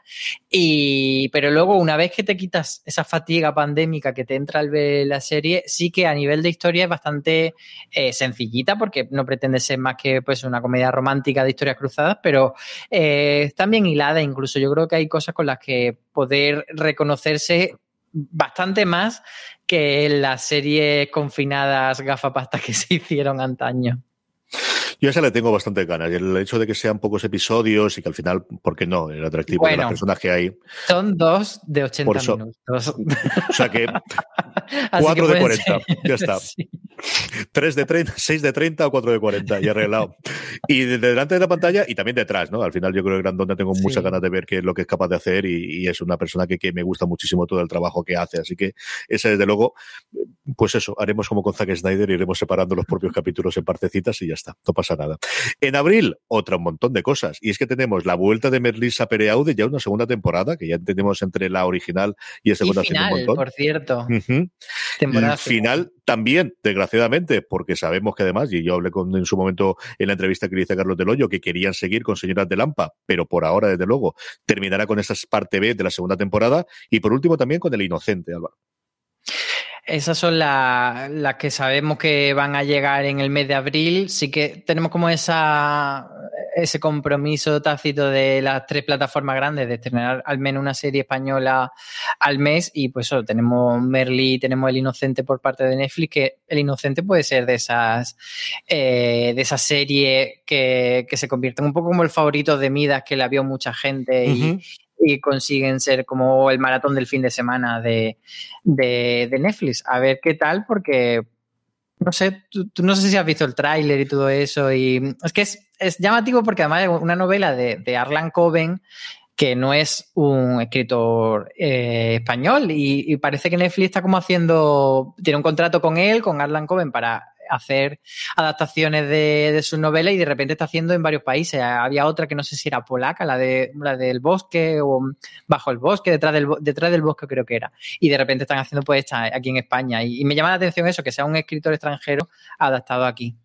Y, pero luego, una vez que te quitas esa fatiga pandémica que te entra al ver la serie, sí que a nivel de historia es bastante eh, sencillita, porque no pretende ser más que pues una comedia romántica de historias cruzadas, pero eh, está bien hilada, incluso yo creo que hay cosas con las que poder reconocerse bastante más que las series confinadas gafapasta que se hicieron antaño. Yo a esa le tengo bastante ganas. El hecho de que sean pocos episodios y que al final, ¿por qué no? El atractivo de los personajes ahí. Son dos de 80 minutos. O sea que cuatro de 40. Ya está. Tres de 30, seis de 30 o cuatro de 40, ya arreglado. Y delante de la pantalla y también detrás, ¿no? Al final yo creo que Grandona tengo muchas ganas de ver qué es lo que es capaz de hacer y, es una persona que, que, me gusta muchísimo todo el trabajo que hace. Así que ese, desde luego, pues eso, haremos como con Zack Snyder, iremos separando los propios capítulos en partecitas y ya está, no pasa nada. En abril, otro montón de cosas. Y es que tenemos la vuelta de Merlisa Pereaude, ya una segunda temporada, que ya tenemos entre la original y el segunda y final, por cierto. Temporada final también, desgraciadamente, porque sabemos que además, y yo hablé con, en su momento en la entrevista que le hice Carlos Del Hoyo, que querían seguir con Señoras de Lampa, pero por ahora, desde luego, terminará con esa parte B de la segunda temporada y por último también con El Inocente, Álvaro. Esas son las que sabemos que van a llegar en el mes de abril. Sí que tenemos como esa, ese compromiso tácito de las tres plataformas grandes de tener al menos una serie española al mes. Y pues eso, tenemos Merly, tenemos El Inocente por parte de Netflix, que El Inocente puede ser de esas, eh, de esas series que, se convierten un poco como el favorito de Midas, que la vio mucha gente y, y consiguen ser como el maratón del fin de semana de, Netflix. A ver qué tal, porque no sé, tú, no sé si has visto el tráiler y todo eso. Y es que es, llamativo porque además es una novela de, de Arlan Coben que no es un escritor eh, español y, parece que Netflix está como haciendo, tiene un contrato con él, con Arlan Coben para hacer adaptaciones de, de sus novelas y de repente está haciendo en varios países. Había otra que no sé si era polaca, la de la del bosque o bajo el bosque, detrás del, detrás del bosque creo que era. Y de repente están haciendo pues esta aquí en España. y me llama la atención eso, que sea un escritor extranjero adaptado aquí.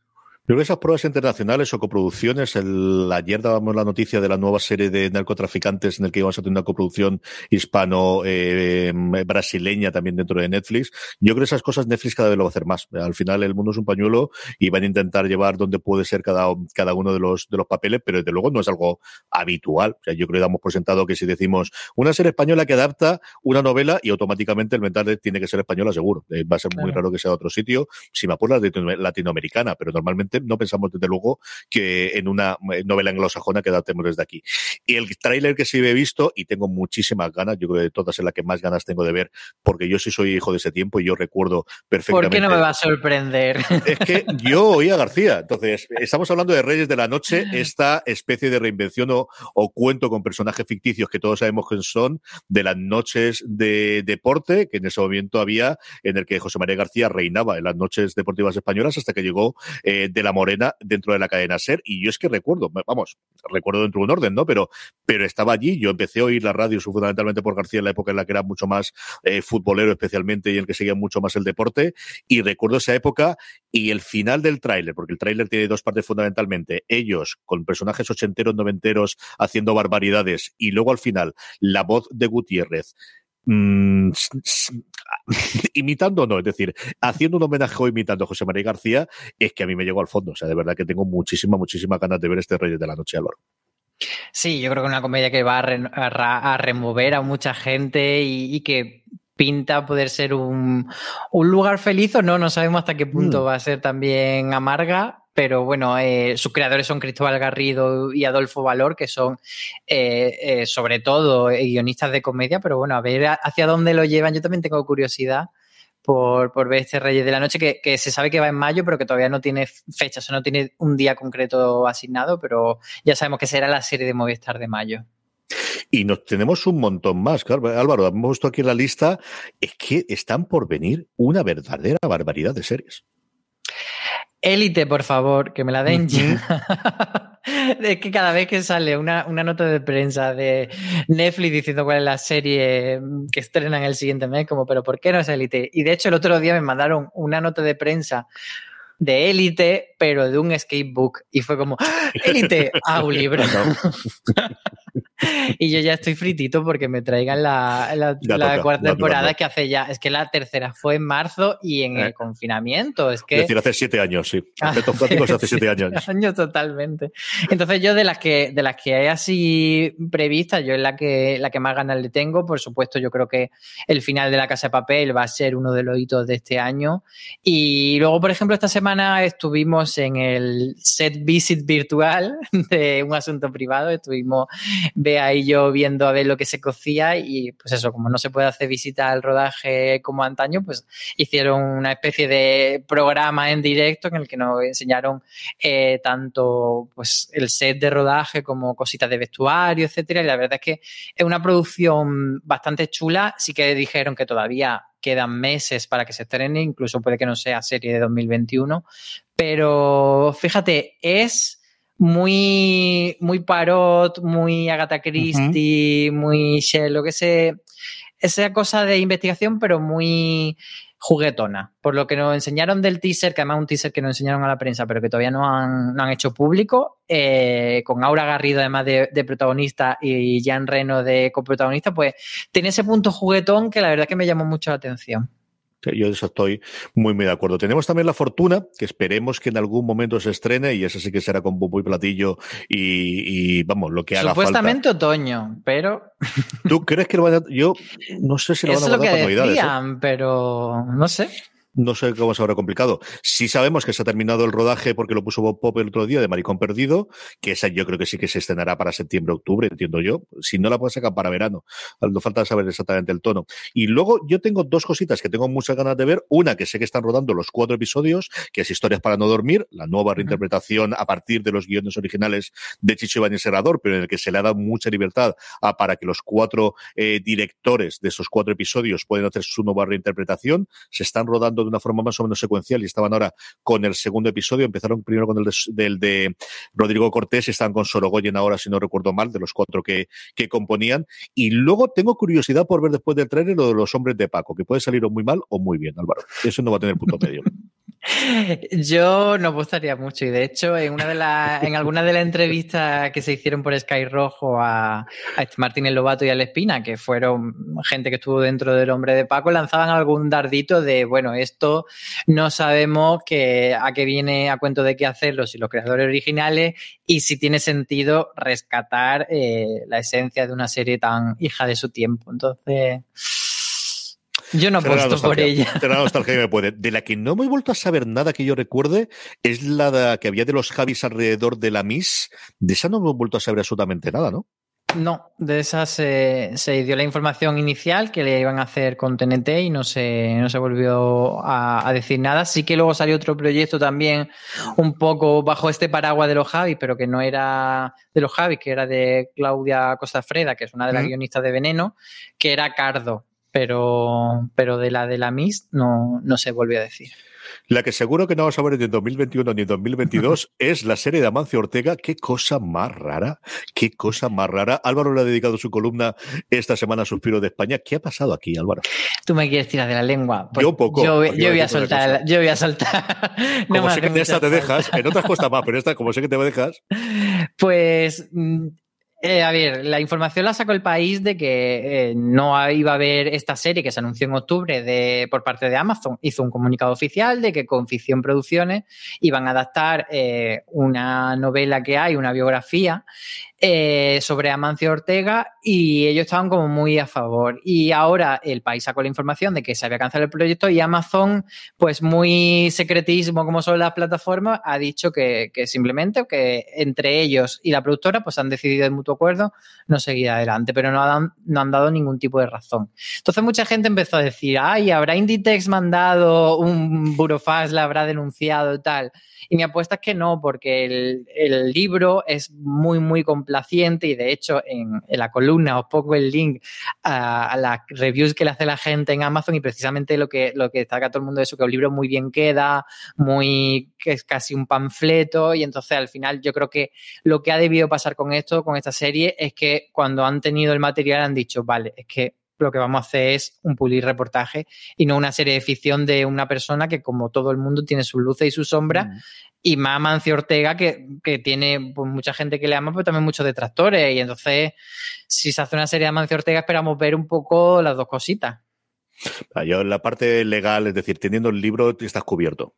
Creo que esas pruebas internacionales o coproducciones, el, ayer dábamos la noticia de la nueva serie de narcotraficantes en el que íbamos a tener una coproducción hispano-brasileña eh, también dentro de Netflix. Yo creo que esas cosas Netflix cada vez lo va a hacer más. Al final el mundo es un pañuelo y van a intentar llevar donde puede ser cada, cada uno de los, de los papeles, pero desde luego no es algo habitual. O sea, yo creo que damos por sentado que si decimos una serie española que adapta una novela y automáticamente el mental tiene que ser española seguro. Eh, va a ser muy raro que sea de otro sitio. Si me apuras, latinoamericana, pero normalmente no pensamos desde luego que en una eh, novela anglosajona que desde aquí. Y el tráiler que sí he visto, y tengo muchísimas ganas, yo creo que de todas es la que más ganas tengo de ver, porque yo sí soy hijo de ese tiempo y yo recuerdo perfectamente. ¿Por qué no me va a sorprender? Es que yo oía a García. Entonces, estamos hablando de Reyes de la Noche, esta especie de reinvención o, cuento con personajes ficticios que todos sabemos que son, de las noches de deporte, que en ese momento había, en el que José María García reinaba en las noches deportivas españolas hasta que llegó eh, de la Morena dentro de la cadena SER. Y yo es que recuerdo, vamos, recuerdo dentro de un orden, ¿no? Pero, pero estaba allí. Yo empecé a oír la radio fundamentalmente por García en la época en la que era mucho más eh, futbolero especialmente y el que seguía mucho más el deporte. Y recuerdo esa época y el final del tráiler, porque el tráiler tiene dos partes fundamentalmente. Ellos con personajes ochenteros, noventeros haciendo barbaridades y luego al final la voz de Gutiérrez Mm, imitando no, es decir, haciendo un homenaje o imitando a José María García, es que a mí me llegó al fondo. O sea, de verdad que tengo muchísima, muchísima ganas de ver este Reyes de la Noche, Álvaro. Sí, yo creo que una comedia que va a, remover a mucha gente y, que pinta poder ser un, lugar feliz o no, no sabemos hasta qué punto mm. va a ser también amarga, pero bueno, eh, sus creadores son Cristóbal Garrido y Adolfo Valor, que son eh, eh, sobre todo guionistas de comedia, pero bueno, a ver hacia dónde lo llevan. Yo también tengo curiosidad por, por ver este Reyes de la Noche, que, se sabe que va en mayo, pero que todavía no tiene fecha, o sea, no tiene un día concreto asignado, pero ya sabemos que será la serie de Movistar de mayo. Y nos tenemos un montón más. Álvaro, hemos visto aquí en la lista, es que están por venir una verdadera barbaridad de series. Élite, por favor, que me la den ya. es que cada vez que sale una, nota de prensa de Netflix diciendo cuál es la serie que estrenan el siguiente mes, como, pero ¿por qué no es Élite? Y de hecho el otro día me mandaron una nota de prensa de élite, pero de un skatebook. Y fue como, ¡Ah! élite, a un libro. y yo ya estoy fritito porque me traigan la, la, cuarta temporada que hace ya. Es que la tercera fue en marzo y en el eh. confinamiento. Es que. Es decir, hace siete años, sí. Efectos prácticos hace siete años. años totalmente. Entonces, yo de las que, de las que hay así previstas, yo es la que, la que más ganas le tengo. Por supuesto, yo creo que el final de la Casa de Papel va a ser uno de los hitos de este año. Y luego, por ejemplo, esta semana estuvimos en el set visit virtual de un asunto privado. Estuvimos Bea y yo viendo a ver lo que se cocía y pues eso, como no se puede hacer visita al rodaje como antaño, pues hicieron una especie de programa en directo en el que nos enseñaron eh, tanto pues el set de rodaje como cositas de vestuario, etcétera. Y la verdad es que es una producción bastante chula. Sí que dijeron que todavía quedan meses para que se estrene, incluso puede que no sea serie de 2021, pero fíjate, es muy, muy parot, muy Agatha Christie, muy Sherlock, ese, esa cosa de investigación, pero muy juguetona. Por lo que nos enseñaron del teaser, que además es un teaser que nos enseñaron a la prensa, pero que todavía no han, no han hecho público, eh, con Aura Garrido además de, de, protagonista y Jan Reno de coprotagonista, pues tiene ese punto juguetón que la verdad que me llamó mucho la atención. Yo eso estoy muy, muy de acuerdo. Tenemos también la fortuna, que esperemos que en algún momento se estrene, y eso sí que será con bombo y platillo, y, vamos, lo que haga Supuestamente otoño, pero... ¿Tú crees que lo van a...? Yo no sé si lo van a guardar para Navidades. ¿eh? pero no sé. No sé cómo se habrá complicado. Sí sabemos que se ha terminado el rodaje porque lo puso Bob Pop el otro día de Maricón Perdido, que esa yo creo que sí que se estrenará para septiembre, octubre, entiendo yo. Si no la puedes sacar para verano. No falta saber exactamente el tono. Y luego yo tengo dos cositas que tengo muchas ganas de ver. Una que sé que están rodando los cuatro episodios, que es Historias para no dormir, la nueva reinterpretación a partir de los guiones originales de Chicho Ibáñez Serrador, pero en el que se le ha dado mucha libertad a, para que los cuatro eh, directores de esos cuatro episodios puedan hacer su nueva reinterpretación. Se están rodando de una forma más o menos secuencial y estaban ahora con el segundo episodio. Empezaron primero con el de, del de Rodrigo Cortés, están con Sorogoyen ahora, si no recuerdo mal, de los cuatro que, que componían. Y luego tengo curiosidad por ver después del trailer lo de los hombres de Paco, que puede salir o muy mal o muy bien, Álvaro. Eso no va a tener punto medio. Yo no gustaría mucho y de hecho en una de las en alguna de las entrevistas que se hicieron por Sky Rojo a, a Martín el Lobato y a Espina, que fueron gente que estuvo dentro del hombre de Paco, lanzaban algún dardito de bueno, esto no sabemos que, a qué viene a cuento de qué hacerlo si los creadores originales y si tiene sentido rescatar eh, la esencia de una serie tan hija de su tiempo. Entonces yo no apuesto por ella. De la nostalgia que me puede. De la que no me he vuelto a saber nada que yo recuerde es la que había de los Javis alrededor de la Miss. De esa no me he vuelto a saber absolutamente nada, ¿no? No, de esa se, se, dio la información inicial que le iban a hacer con TNT y no se, no se volvió a, a, decir nada. Sí que luego salió otro proyecto también un poco bajo este paraguas de los Javis, pero que no era de los Javis, que era de Claudia Costafreda, que es una de las guionistas de Veneno, que era Cardo pero, pero de la de la Mist no, no se volvió a decir. La que seguro que no vamos a ver ni en 2021 ni en 2022 es la serie de Amancio Ortega. Qué cosa más rara, qué cosa más rara. Álvaro le ha dedicado su columna esta semana a Suspiro de España. ¿Qué ha pasado aquí, Álvaro? Tú me quieres tirar de la lengua. Pues yo poco. Yo, yo voy a soltar, yo voy a soltar. No como sé que en esta te dejas, en otras cuesta más, pero esta, como sé que te dejas. Pues mm, eh, a ver, la información la sacó el país de que eh, no iba a haber esta serie que se anunció en octubre de, por parte de Amazon. Hizo un comunicado oficial de que con Ficción Producciones iban a adaptar eh, una novela que hay, una biografía, eh, sobre Amancio Ortega y ellos estaban como muy a favor. Y ahora el país sacó la información de que se había cancelado el proyecto y Amazon, pues muy secretismo como son las plataformas, ha dicho que, simplemente que entre ellos y la productora pues han decidido de mutuo acuerdo no seguir adelante, pero no han, no han dado ningún tipo de razón. Entonces mucha gente empezó a decir, ay, ¿habrá Inditex mandado un burofax, la habrá denunciado y tal? Y mi apuesta es que no, porque el, el libro es muy, muy complaciente y de hecho en, la columna os pongo el link a, las reviews que le hace la gente en Amazon y precisamente lo que, lo que destaca todo el mundo es eso, que el libro muy bien queda, muy, que es casi un panfleto y entonces al final yo creo que lo que ha debido pasar con esto, con esta serie, es que cuando han tenido el material han dicho, vale, es que lo que vamos a hacer es un pulir reportaje y no una serie de ficción de una persona que, como todo el mundo, tiene sus luces y sus sombras. Mm. Y más Mancio Ortega, que, que tiene pues, mucha gente que le ama, pero también muchos detractores. Y entonces, si se hace una serie de Mancio Ortega, esperamos ver un poco las dos cositas. Yo en la parte legal, es decir, teniendo el libro estás cubierto,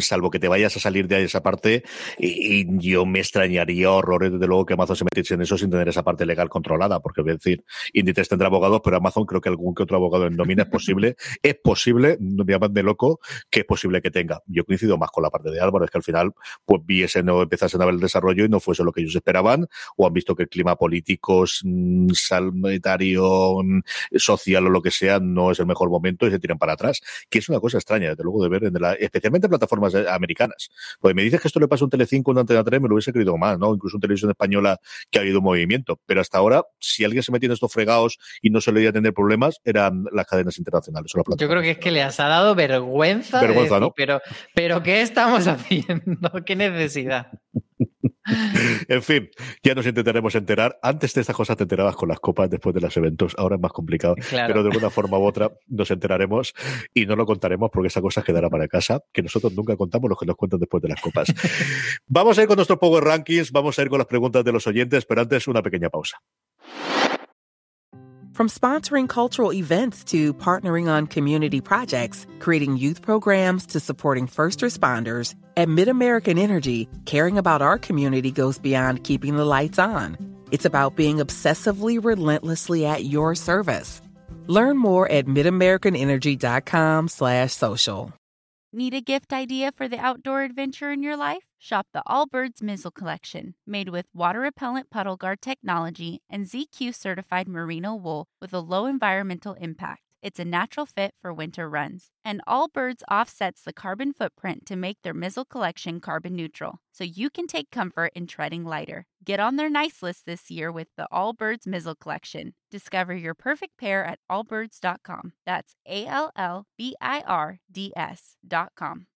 salvo que te vayas a salir de esa parte y, yo me extrañaría horrores desde luego que Amazon se metiese en eso sin tener esa parte legal controlada, porque es decir, Inditex tendrá abogados, pero Amazon creo que algún que otro abogado en nómina es posible, es posible, no me llaman de loco, que es posible que tenga. Yo coincido más con la parte de Álvaro, es que al final pues vi ese no empezasen a ver el desarrollo y no fuese lo que ellos esperaban, o han visto que el clima político, sanitario, social o lo que sea no es el mejor momento y se tiran para atrás, que es una cosa extraña, desde luego, de ver, en la, especialmente en plataformas americanas. Porque me dices que esto le pasa a un Telecinco, una Antena 3, me lo hubiese querido más, ¿no? Incluso en televisión española que ha habido un movimiento. Pero hasta ahora, si alguien se metía en estos fregados y no se le iba a tener problemas, eran las cadenas internacionales. Yo creo que es que le has dado vergüenza. Vergüenza, decir, ¿no? Pero, pero ¿qué estamos haciendo? ¿Qué necesidad? en fin, ya nos intentaremos enterar. Antes de estas cosas te enterabas con las copas después de los eventos. Ahora es más complicado. Claro. Pero de alguna forma u otra nos enteraremos y no lo contaremos porque esa cosa quedará para casa, que nosotros nunca contamos lo que nos cuentan después de las copas. vamos a ir con nuestros Power Rankings, vamos a ir con las preguntas de los oyentes, pero antes una pequeña pausa. From sponsoring cultural events to partnering on community projects, creating youth programs to supporting first responders, at MidAmerican Energy, caring about our community goes beyond keeping the lights on. It's about being obsessively relentlessly at your service. Learn more at midamericanenergy.com slash social. Need a gift idea for the outdoor adventure in your life? Shop the Allbirds Mizzle Collection, made with water repellent puddle guard technology and ZQ certified merino wool with a low environmental impact. It's a natural fit for winter runs. And Allbirds offsets the carbon footprint to make their Mizzle collection carbon neutral, so you can take comfort in treading lighter. Get on their nice list this year with the Allbirds Mizzle collection. Discover your perfect pair at allbirds.com. That's A L L B I R D S.com.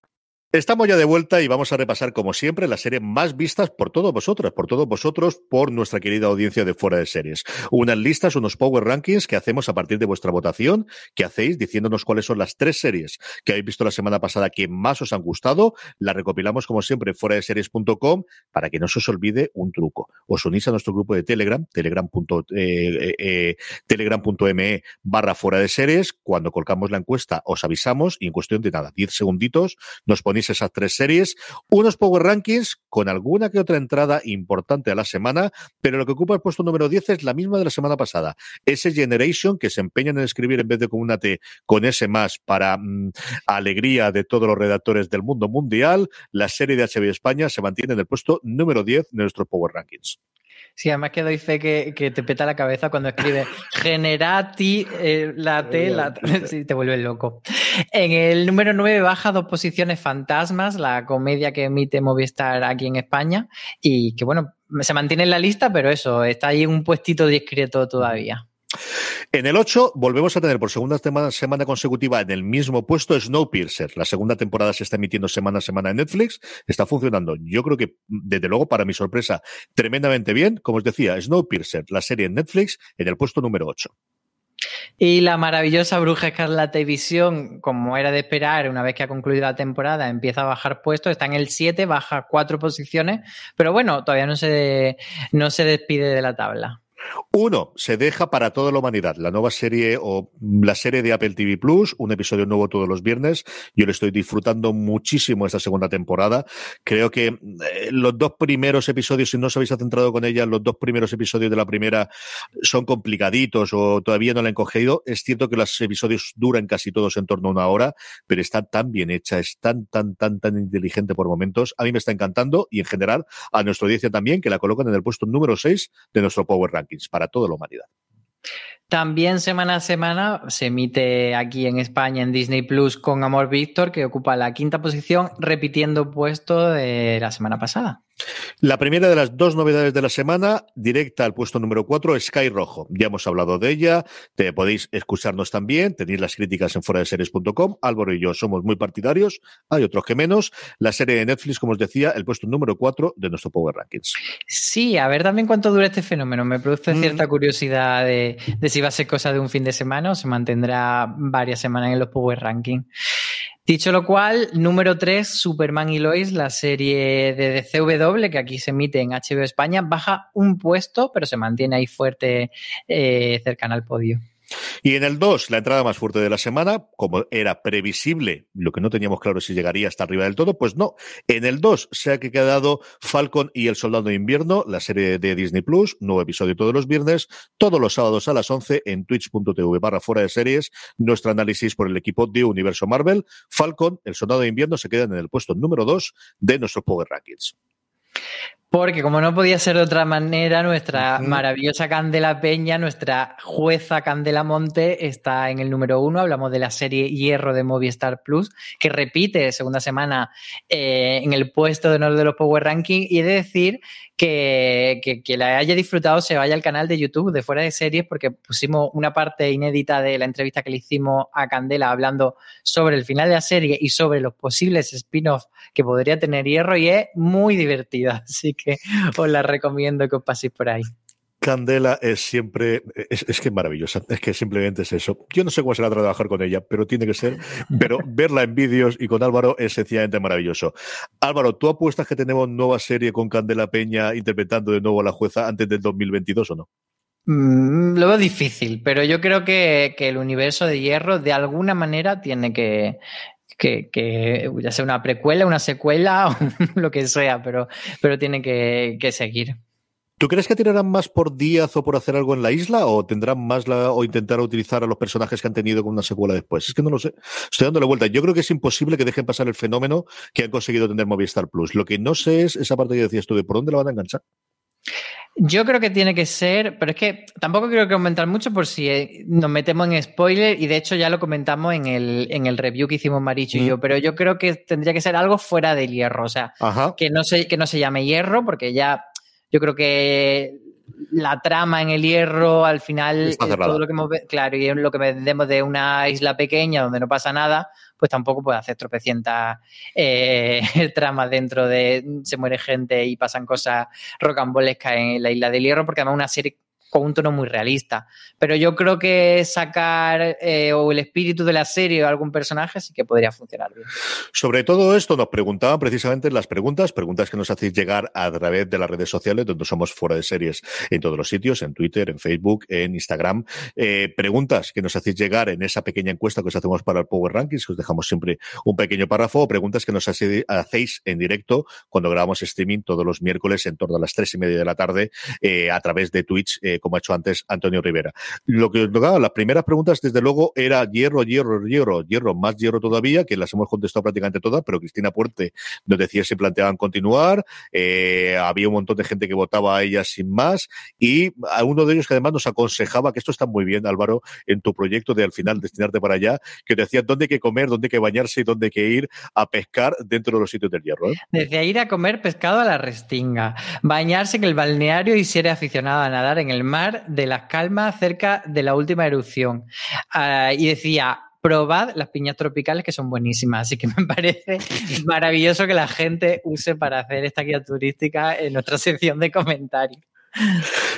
Estamos ya de vuelta y vamos a repasar, como siempre, las series más vistas por todos vosotros, por todos vosotros, por nuestra querida audiencia de fuera de series. Unas listas, unos power rankings que hacemos a partir de vuestra votación, que hacéis diciéndonos cuáles son las tres series que habéis visto la semana pasada que más os han gustado. Las recopilamos, como siempre, fuera de series.com para que no se os olvide un truco. Os unís a nuestro grupo de Telegram, telegram.me eh, eh, telegram barra fuera de series. Cuando colgamos la encuesta, os avisamos y en cuestión de nada, 10 segunditos, nos ponéis esas tres series, unos Power Rankings con alguna que otra entrada importante a la semana, pero lo que ocupa el puesto número 10 es la misma de la semana pasada. Ese Generation que se empeñan en escribir en vez de con una T, con ese más para mm, alegría de todos los redactores del mundo mundial, la serie de HBO España se mantiene en el puesto número 10 de nuestros Power Rankings. Sí, además que doy fe que, que te peta la cabeza cuando escribe generati eh, la T, la sí, te vuelve loco. En el número 9 baja dos posiciones Fantasmas, la comedia que emite Movistar aquí en España y que bueno, se mantiene en la lista, pero eso, está ahí un puestito discreto todavía. En el 8 volvemos a tener por segunda semana, consecutiva en el mismo puesto Snowpiercer. La segunda temporada se está emitiendo semana a semana en Netflix. Está funcionando, yo creo que, desde luego, para mi sorpresa, tremendamente bien. Como os decía, Snowpiercer, la serie en Netflix, en el puesto número 8. Y la maravillosa Bruja Escarlata y Visión, como era de esperar, una vez que ha concluido la temporada, empieza a bajar puestos, está en el 7, baja cuatro posiciones, pero bueno, todavía no se, no se despide de la tabla. Uno, se deja para toda la humanidad la nueva serie o la serie de Apple TV Plus, un episodio nuevo todos los viernes. Yo le estoy disfrutando muchísimo esta segunda temporada. Creo que eh, los dos primeros episodios, si no os habéis centrado con ella, los dos primeros episodios de la primera son complicaditos o todavía no la han cogido. Es cierto que los episodios duran casi todos en torno a una hora, pero está tan bien hecha, es tan, tan, tan, tan inteligente por momentos. A mí me está encantando y en general a nuestra audiencia también, que la colocan en el puesto número 6 de nuestro Power Para toda la humanidad. También semana a semana se emite aquí en España en Disney Plus con Amor Víctor, que ocupa la quinta posición, repitiendo puesto de la semana pasada. La primera de las dos novedades de la semana, directa al puesto número 4, Sky Rojo. Ya hemos hablado de ella, te podéis escucharnos también, tenéis las críticas en fuera de series.com. Álvaro y yo somos muy partidarios, hay otros que menos. La serie de Netflix, como os decía, el puesto número 4 de nuestro Power Rankings. Sí, a ver también cuánto dura este fenómeno. Me produce mm. cierta curiosidad de, de si va a ser cosa de un fin de semana o se mantendrá varias semanas en los Power Rankings. Dicho lo cual, número 3, Superman y Lois, la serie de DCW que aquí se emite en HBO España, baja un puesto, pero se mantiene ahí fuerte eh, cercana al podio. Y en el 2, la entrada más fuerte de la semana, como era previsible, lo que no teníamos claro si llegaría hasta arriba del todo, pues no. En el 2 se ha quedado Falcon y el Soldado de Invierno, la serie de Disney Plus, nuevo episodio todos los viernes, todos los sábados a las 11 en twitch.tv barra fuera de series, nuestro análisis por el equipo de Universo Marvel. Falcon, el Soldado de Invierno se quedan en el puesto número 2 de nuestro Power Rankings. Porque como no podía ser de otra manera, nuestra maravillosa Candela Peña, nuestra jueza Candela Monte, está en el número uno. Hablamos de la serie Hierro de Movistar Plus, que repite segunda semana eh, en el puesto de honor de los Power Ranking. Y he de decir que, que, la haya disfrutado se vaya al canal de YouTube de Fuera de Series, porque pusimos una parte inédita de la entrevista que le hicimos a Candela hablando sobre el final de la serie y sobre los posibles spin-offs que podría tener Hierro, y es muy divertida. Así que os la recomiendo que os paséis por ahí. Candela es siempre, es, que es maravillosa, es que simplemente es eso. Yo no sé cómo será trabajar con ella, pero tiene que ser, pero verla en vídeos y con Álvaro es sencillamente maravilloso. Álvaro, ¿tú apuestas que tenemos nueva serie con Candela Peña interpretando de nuevo a la jueza antes del 2022 o no? Mm, lo veo difícil, pero yo creo que, el universo de hierro de alguna manera tiene que, que, ya sea una precuela, una secuela lo que sea, pero, pero tiene que seguir. ¿Tú crees que tirarán más por Díaz o por hacer algo en la isla o tendrán más la, o intentar utilizar a los personajes que han tenido con una secuela después? Es que no lo sé. Estoy dándole vuelta. Yo creo que es imposible que dejen pasar el fenómeno que han conseguido tener Movistar Plus. Lo que no sé es esa parte que decías tú de por dónde la van a enganchar. Yo creo que tiene que ser, pero es que tampoco quiero que aumentar mucho por si eh, nos metemos en spoiler y de hecho ya lo comentamos en el, en el review que hicimos Maricho y yo, mm. pero yo creo que tendría que ser algo fuera del hierro, o sea, que no, se, que no se llame hierro porque ya yo creo que la trama en el hierro al final todo lo que claro y lo que vendemos de una isla pequeña donde no pasa nada pues tampoco puede hacer tropecientas eh, tramas dentro de se muere gente y pasan cosas rocambolescas en la isla del hierro porque además una serie con un tono muy realista. Pero yo creo que sacar eh, o el espíritu de la serie o algún personaje sí que podría funcionar bien. Sobre todo esto nos preguntaban precisamente las preguntas, preguntas que nos hacéis llegar a través de las redes sociales, donde somos fuera de series en todos los sitios, en Twitter, en Facebook, en Instagram. Eh, preguntas que nos hacéis llegar en esa pequeña encuesta que os hacemos para el Power Rankings, que os dejamos siempre un pequeño párrafo, o preguntas que nos hacéis en directo cuando grabamos streaming todos los miércoles en torno a las tres y media de la tarde eh, a través de Twitch como ha hecho antes Antonio Rivera. Lo que las primeras preguntas, desde luego, era hierro, hierro, hierro, hierro, más hierro todavía, que las hemos contestado prácticamente todas, pero Cristina Puerte nos decía si planteaban continuar, eh, había un montón de gente que votaba a ella sin más, y a uno de ellos que además nos aconsejaba, que esto está muy bien, Álvaro, en tu proyecto de al final destinarte para allá, que decía dónde hay que comer, dónde hay que bañarse y dónde hay que ir a pescar dentro de los sitios del hierro. ¿eh? Decía ir a comer pescado a la restinga, bañarse en el balneario y ser aficionado a nadar en el mar de las calmas cerca de la última erupción. Ah, y decía, probad las piñas tropicales que son buenísimas. Así que me parece maravilloso que la gente use para hacer esta guía turística en nuestra sección de comentarios.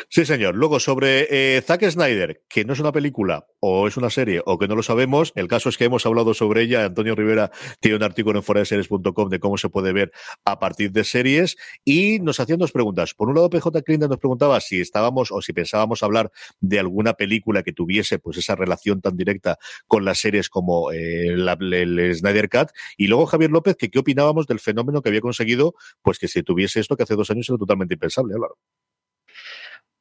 Sí, señor. Luego, sobre eh, Zack Snyder, que no es una película o es una serie o que no lo sabemos, el caso es que hemos hablado sobre ella. Antonio Rivera tiene un artículo en foraseries.com de cómo se puede ver a partir de series y nos hacían dos preguntas. Por un lado, PJ Clinton nos preguntaba si estábamos o si pensábamos hablar de alguna película que tuviese pues esa relación tan directa con las series como eh, el Snyder Cut y luego Javier López que qué opinábamos del fenómeno que había conseguido pues que se tuviese esto que hace dos años era totalmente impensable, claro.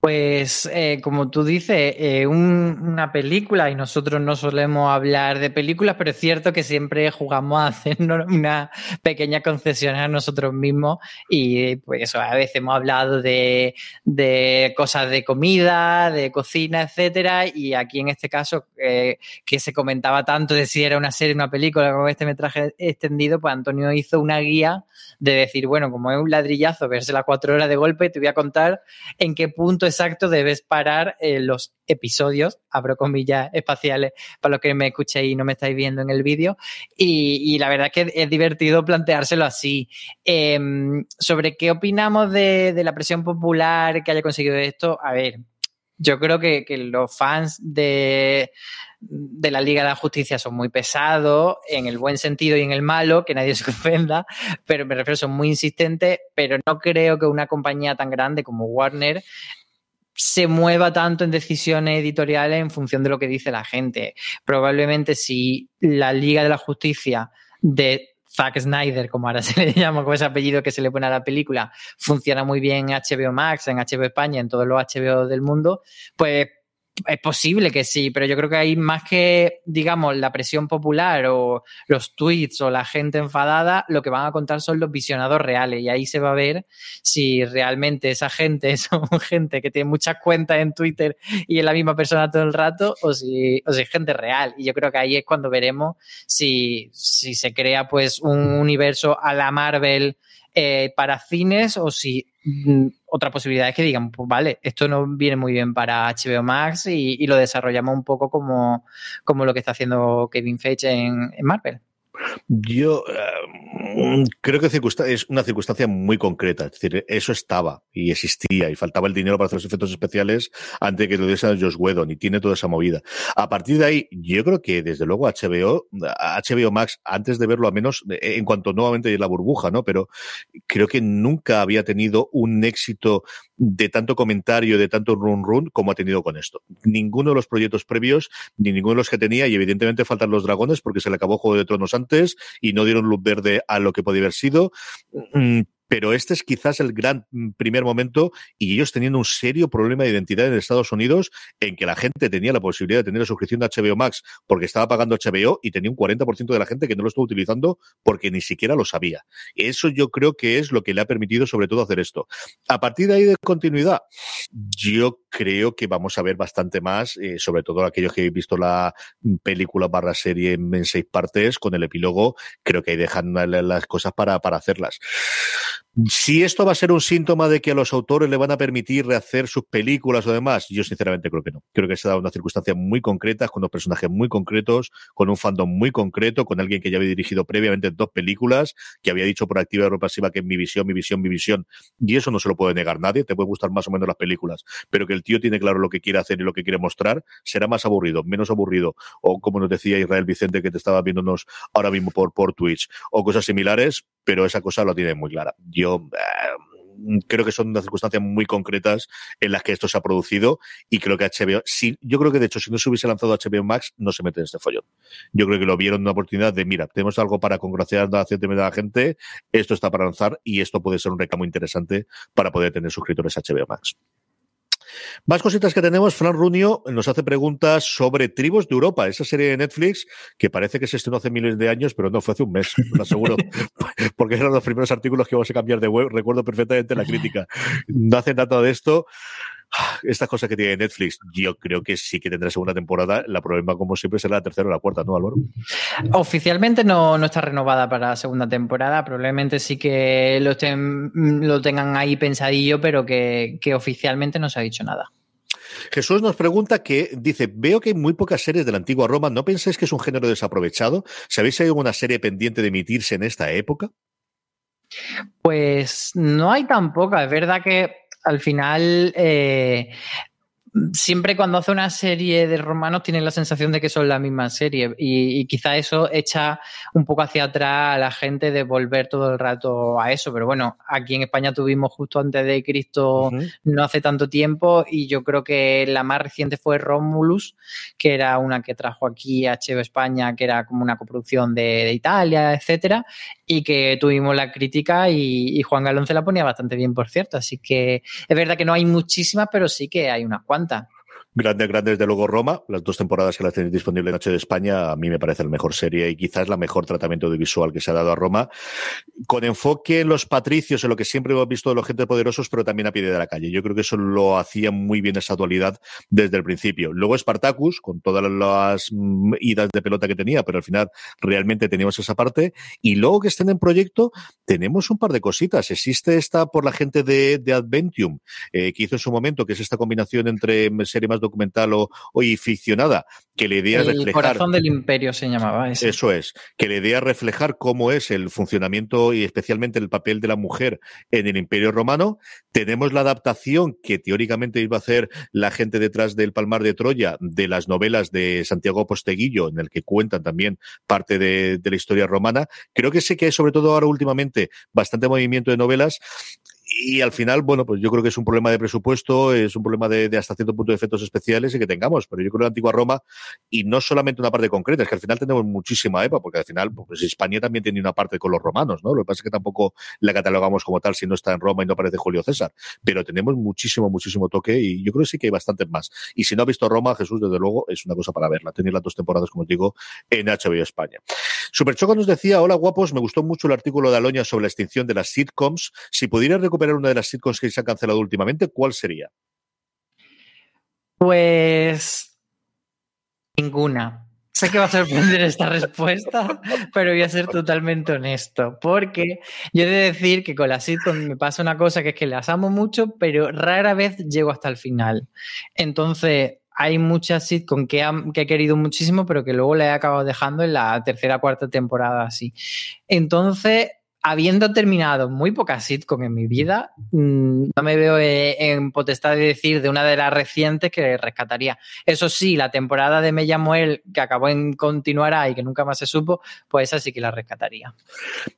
Pues eh, como tú dices, eh, una película, y nosotros no solemos hablar de películas, pero es cierto que siempre jugamos a hacernos una pequeña concesión a nosotros mismos y pues a veces hemos hablado de, de cosas de comida, de cocina, etcétera, y aquí en este caso eh, que se comentaba tanto de si era una serie, una película con este metraje extendido, pues Antonio hizo una guía de decir, bueno, como es un ladrillazo, verse las cuatro horas de golpe, te voy a contar en qué punto exacto debes parar eh, los episodios, abro comillas espaciales para los que me escuchéis y no me estáis viendo en el vídeo. Y, la verdad es que es divertido planteárselo así. Em, sobre qué opinamos de, la presión popular que haya conseguido esto, a ver, yo creo que, los fans de la Liga de la Justicia son muy pesados, en el buen sentido y en el malo, que nadie se ofenda, pero me refiero, son muy insistentes, pero no creo que una compañía tan grande como Warner se mueva tanto en decisiones editoriales en función de lo que dice la gente. Probablemente si la Liga de la Justicia de Zack Snyder, como ahora se le llama, con ese apellido que se le pone a la película, funciona muy bien en HBO Max, en HBO España, en todos los HBO del mundo, pues es posible que sí, pero yo creo que hay más que, digamos, la presión popular o los tweets o la gente enfadada, lo que van a contar son los visionados reales y ahí se va a ver si realmente esa gente son gente que tiene muchas cuentas en Twitter y es la misma persona todo el rato o si, o si es gente real. Y yo creo que ahí es cuando veremos si, si se crea pues un universo a la Marvel eh, para cines o si mm, otra posibilidad es que digan, pues vale, esto no viene muy bien para HBO Max y, lo desarrollamos un poco como, como, lo que está haciendo Kevin Feige en Marvel. Yo eh, creo que es una circunstancia muy concreta. Es decir, eso estaba y existía y faltaba el dinero para hacer los efectos especiales antes de que lo diese a Josh Whedon y tiene toda esa movida. A partir de ahí, yo creo que desde luego HBO, HBO Max, antes de verlo a menos, en cuanto nuevamente la burbuja, ¿no? Pero creo que nunca había tenido un éxito de tanto comentario, de tanto run run como ha tenido con esto. Ninguno de los proyectos previos, ni ninguno de los que tenía, y evidentemente faltan los dragones porque se le acabó Juego de Tronos antes y no dieron luz verde a lo que podía haber sido. Pero este es quizás el gran mm, primer momento y ellos teniendo un serio problema de identidad en Estados Unidos en que la gente tenía la posibilidad de tener la suscripción de HBO Max porque estaba pagando HBO y tenía un 40% de la gente que no lo estaba utilizando porque ni siquiera lo sabía. Eso yo creo que es lo que le ha permitido sobre todo hacer esto. A partir de ahí de continuidad, yo creo que vamos a ver bastante más, eh, sobre todo aquellos que habéis visto la película barra serie en, seis partes con el epílogo, creo que ahí dejan las cosas para, para hacerlas. Si esto va a ser un síntoma de que a los autores le van a permitir rehacer sus películas o demás, yo sinceramente creo que no. Creo que se ha dado una circunstancia muy concreta, con dos personajes muy concretos, con un fandom muy concreto, con alguien que ya había dirigido previamente dos películas, que había dicho por activa y pasiva que mi visión, mi visión, mi visión, y eso no se lo puede negar nadie, te puede gustar más o menos las películas, pero que el tío tiene claro lo que quiere hacer y lo que quiere mostrar, será más aburrido, menos aburrido, o como nos decía Israel Vicente que te estaba viéndonos ahora mismo por, por Twitch, o cosas similares, pero esa cosa lo tiene muy clara. Yo eh, creo que son unas circunstancias muy concretas en las que esto se ha producido y creo que HBO, si, yo creo que de hecho si no se hubiese lanzado HBO Max no se mete en este follón. Yo creo que lo vieron una oportunidad de, mira, tenemos algo para congraciar a la gente, esto está para lanzar y esto puede ser un reclamo interesante para poder tener suscriptores HBO Max. Más cositas que tenemos. Fran Runio nos hace preguntas sobre Tribus de Europa, esa serie de Netflix que parece que se estrenó hace miles de años, pero no fue hace un mes, lo aseguro, porque eran los primeros artículos que íbamos a cambiar de web. Recuerdo perfectamente la crítica. No hace nada de esto. Estas cosas que tiene Netflix, yo creo que sí que tendrá segunda temporada. La problema, como siempre, será la tercera o la cuarta, ¿no, Álvaro? Oficialmente no, no está renovada para la segunda temporada. Probablemente sí que lo, lo tengan ahí pensadillo, pero que, que oficialmente no se ha dicho nada. Jesús nos pregunta que dice, veo que hay muy pocas series de la antigua Roma, ¿no pensáis que es un género desaprovechado? ¿Sabéis si hay alguna serie pendiente de emitirse en esta época? Pues no hay tan poca, es verdad que al final eh, siempre cuando hace una serie de romanos tiene la sensación de que son la misma serie y, quizá eso echa un poco hacia atrás a la gente de volver todo el rato a eso. Pero bueno, aquí en España tuvimos justo antes de Cristo no hace tanto tiempo y yo creo que la más reciente fue Romulus, que era una que trajo aquí a HBO España, que era como una coproducción de, Italia, etcétera, y que tuvimos la crítica y, y Juan Galón se la ponía bastante bien, por cierto. Así que es verdad que no hay muchísimas, pero sí que hay unas cuantas encanta. Grande, grande, desde luego Roma. Las dos temporadas que las tenéis disponible en Noche de España, a mí me parece la mejor serie y quizás la mejor tratamiento audiovisual que se ha dado a Roma. Con enfoque en los patricios, en lo que siempre hemos visto de los gente poderosos, pero también a pie de la calle. Yo creo que eso lo hacía muy bien esa dualidad desde el principio. Luego Spartacus, con todas las mm, idas de pelota que tenía, pero al final realmente teníamos esa parte. Y luego que estén en proyecto, tenemos un par de cositas. Existe esta por la gente de, de Adventium, eh, que hizo en su momento, que es esta combinación entre serie más documental o, ficcionada, que le idea el El corazón del imperio se llamaba. Eso es, que le idea reflejar cómo es el funcionamiento y especialmente el papel de la mujer en el imperio romano. Tenemos la adaptación que teóricamente iba a hacer la gente detrás del Palmar de Troya de las novelas de Santiago Posteguillo, en el que cuentan también parte de, de la historia romana. Creo que sé que sobre todo ahora últimamente bastante movimiento de novelas y al final, bueno, pues yo creo que es un problema de presupuesto, es un problema de, hasta cierto punto de efectos especiales y que tengamos, pero yo creo que la antigua Roma, y no solamente una parte concreta, es que al final tenemos muchísima EPA, porque al final, pues España también tiene una parte con los romanos, ¿no? Lo que pasa es que tampoco la catalogamos como tal si no está en Roma y no aparece Julio César, pero tenemos muchísimo, muchísimo toque y yo creo que sí que hay bastantes más. Y si no ha visto Roma, Jesús, desde luego, es una cosa para verla. Tener las dos temporadas, como os digo, en HBO España. Superchoco nos decía, hola guapos, me gustó mucho el artículo de Aloña sobre la extinción de las sitcoms. Si pudiera recuperar una de las sitcoms que se ha cancelado últimamente, ¿cuál sería? Pues ninguna. Sé que va a sorprender esta respuesta, pero voy a ser totalmente honesto, porque yo he de decir que con las sitcoms me pasa una cosa que es que las amo mucho, pero rara vez llego hasta el final. Entonces, hay muchas sitcoms que, que he querido muchísimo, pero que luego le he acabado dejando en la tercera cuarta temporada así. Entonces, habiendo terminado muy pocas sitcom en mi vida, mm, no me veo eh, en potestad de decir de una de las recientes que rescataría. Eso sí, la temporada de Me llamo él, que acabó en Continuará y que nunca más se supo, pues esa sí que la rescataría.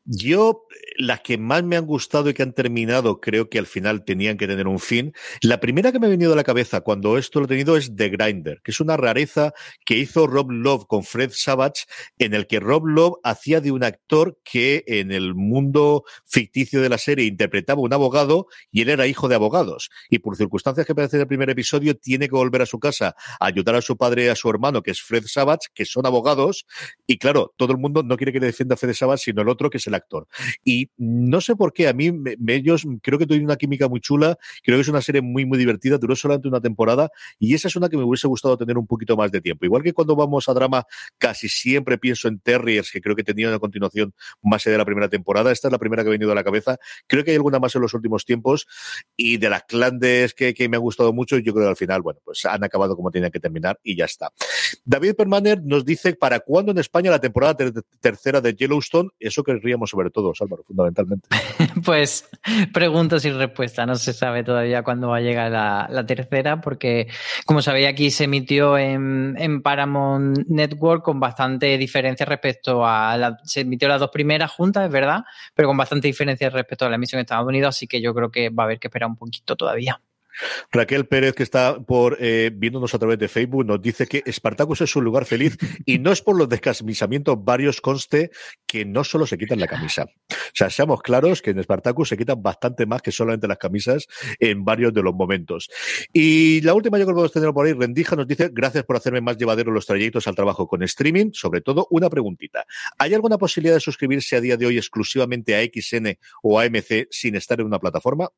Yo, las que más me han gustado y que han terminado, creo que al final tenían que tener un fin. La primera que me ha venido a la cabeza cuando esto lo he tenido es The Grinder, que es una rareza que hizo Rob Love con Fred Savage, en el que Rob Love hacía de un actor que en el mundo ficticio de la serie interpretaba un abogado y él era hijo de abogados. Y por circunstancias que aparecen en el primer episodio, tiene que volver a su casa a ayudar a su padre y a su hermano, que es Fred Savage, que son abogados. Y claro, todo el mundo no quiere que le defienda a Fred Savage, sino el otro, que es el actor. Y no sé por qué, a mí, ellos creo que tienen una química muy chula, creo que es una serie muy, muy divertida, duró solamente una temporada y esa es una que me hubiese gustado tener un poquito más de tiempo. Igual que cuando vamos a drama, casi siempre pienso en Terriers, que creo que tenía una continuación más allá de la primera temporada. Esta es la primera que ha venido a la cabeza. Creo que hay alguna más en los últimos tiempos y de las clandes que, que me ha gustado mucho, yo creo que al final, bueno, pues han acabado como tenían que terminar y ya está. David Permaner nos dice para cuándo en España la temporada tercera de Yellowstone. Eso querríamos sobre todo, Álvaro, fundamentalmente. pues preguntas y respuestas. No se sabe todavía cuándo va a llegar la, tercera, porque como sabéis, aquí se emitió en, en, Paramount Network con bastante diferencia respecto a la, se emitió las dos primeras juntas, es verdad, pero con bastante diferencia respecto a la emisión en Estados Unidos, así que yo creo que va a haber que esperar un poquito todavía. Raquel Pérez, que está por eh, viéndonos a través de Facebook, nos dice que Espartacus es un lugar feliz y no es por los descamisamientos varios conste que no solo se quitan la camisa. O sea, seamos claros que en Espartacus se quitan bastante más que solamente las camisas en varios de los momentos. Y la última, yo creo que podemos tener por ahí, Rendija nos dice, gracias por hacerme más llevadero los trayectos al trabajo con streaming. Sobre todo, una preguntita. ¿Hay alguna posibilidad de suscribirse a día de hoy exclusivamente a XN o a AMC sin estar en una plataforma?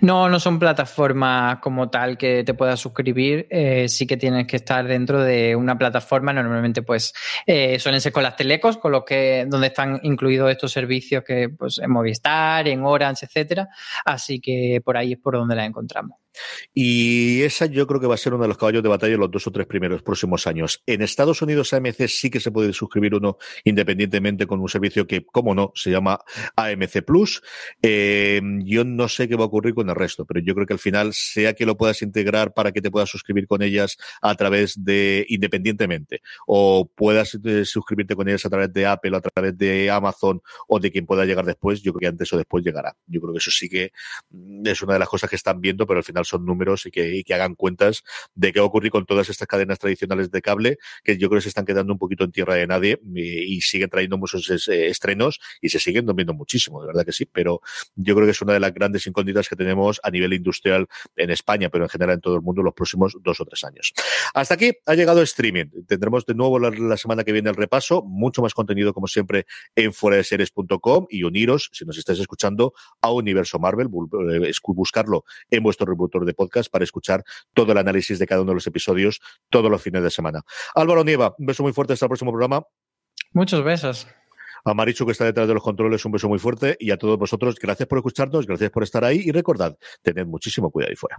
No, no son plataformas como tal que te puedas suscribir. Eh, sí que tienes que estar dentro de una plataforma. Normalmente, pues, eh, suelen ser con las telecos, con los que, donde están incluidos estos servicios que, pues, en Movistar, en Orange, etcétera. Así que por ahí es por donde la encontramos. Y esa yo creo que va a ser uno de los caballos de batalla en los dos o tres primeros próximos años. En Estados Unidos AMC sí que se puede suscribir uno independientemente con un servicio que, como no, se llama AMC Plus. Eh, yo no sé qué va a ocurrir con el resto, pero yo creo que al final, sea que lo puedas integrar para que te puedas suscribir con ellas a través de independientemente, o puedas eh, suscribirte con ellas a través de Apple, a través de Amazon, o de quien pueda llegar después, yo creo que antes o después llegará. Yo creo que eso sí que mm, es una de las cosas que están viendo, pero al final son números y que, hagan cuentas de qué va a con todas estas cadenas tradicionales de cable, que yo creo que se están quedando un poquito en tierra de nadie y, siguen trayendo muchos estrenos y se siguen dominando muchísimo, de verdad que sí, pero yo creo que es una de las grandes incógnitas que tenemos a nivel industrial en España, pero en general en todo el mundo los próximos dos o tres años. Hasta aquí ha llegado streaming. Tendremos de nuevo la, semana que viene el repaso, mucho más contenido como siempre en series.com y uniros, si nos estáis escuchando, a Universo Marvel, eh, buscarlo en vuestro de podcast para escuchar todo el análisis de cada uno de los episodios todos los fines de semana. Álvaro Nieva, un beso muy fuerte hasta el próximo programa. Muchos besos. A Marichu, que está detrás de los controles, un beso muy fuerte. Y a todos vosotros, gracias por escucharnos, gracias por estar ahí. Y recordad, tened muchísimo cuidado ahí fuera.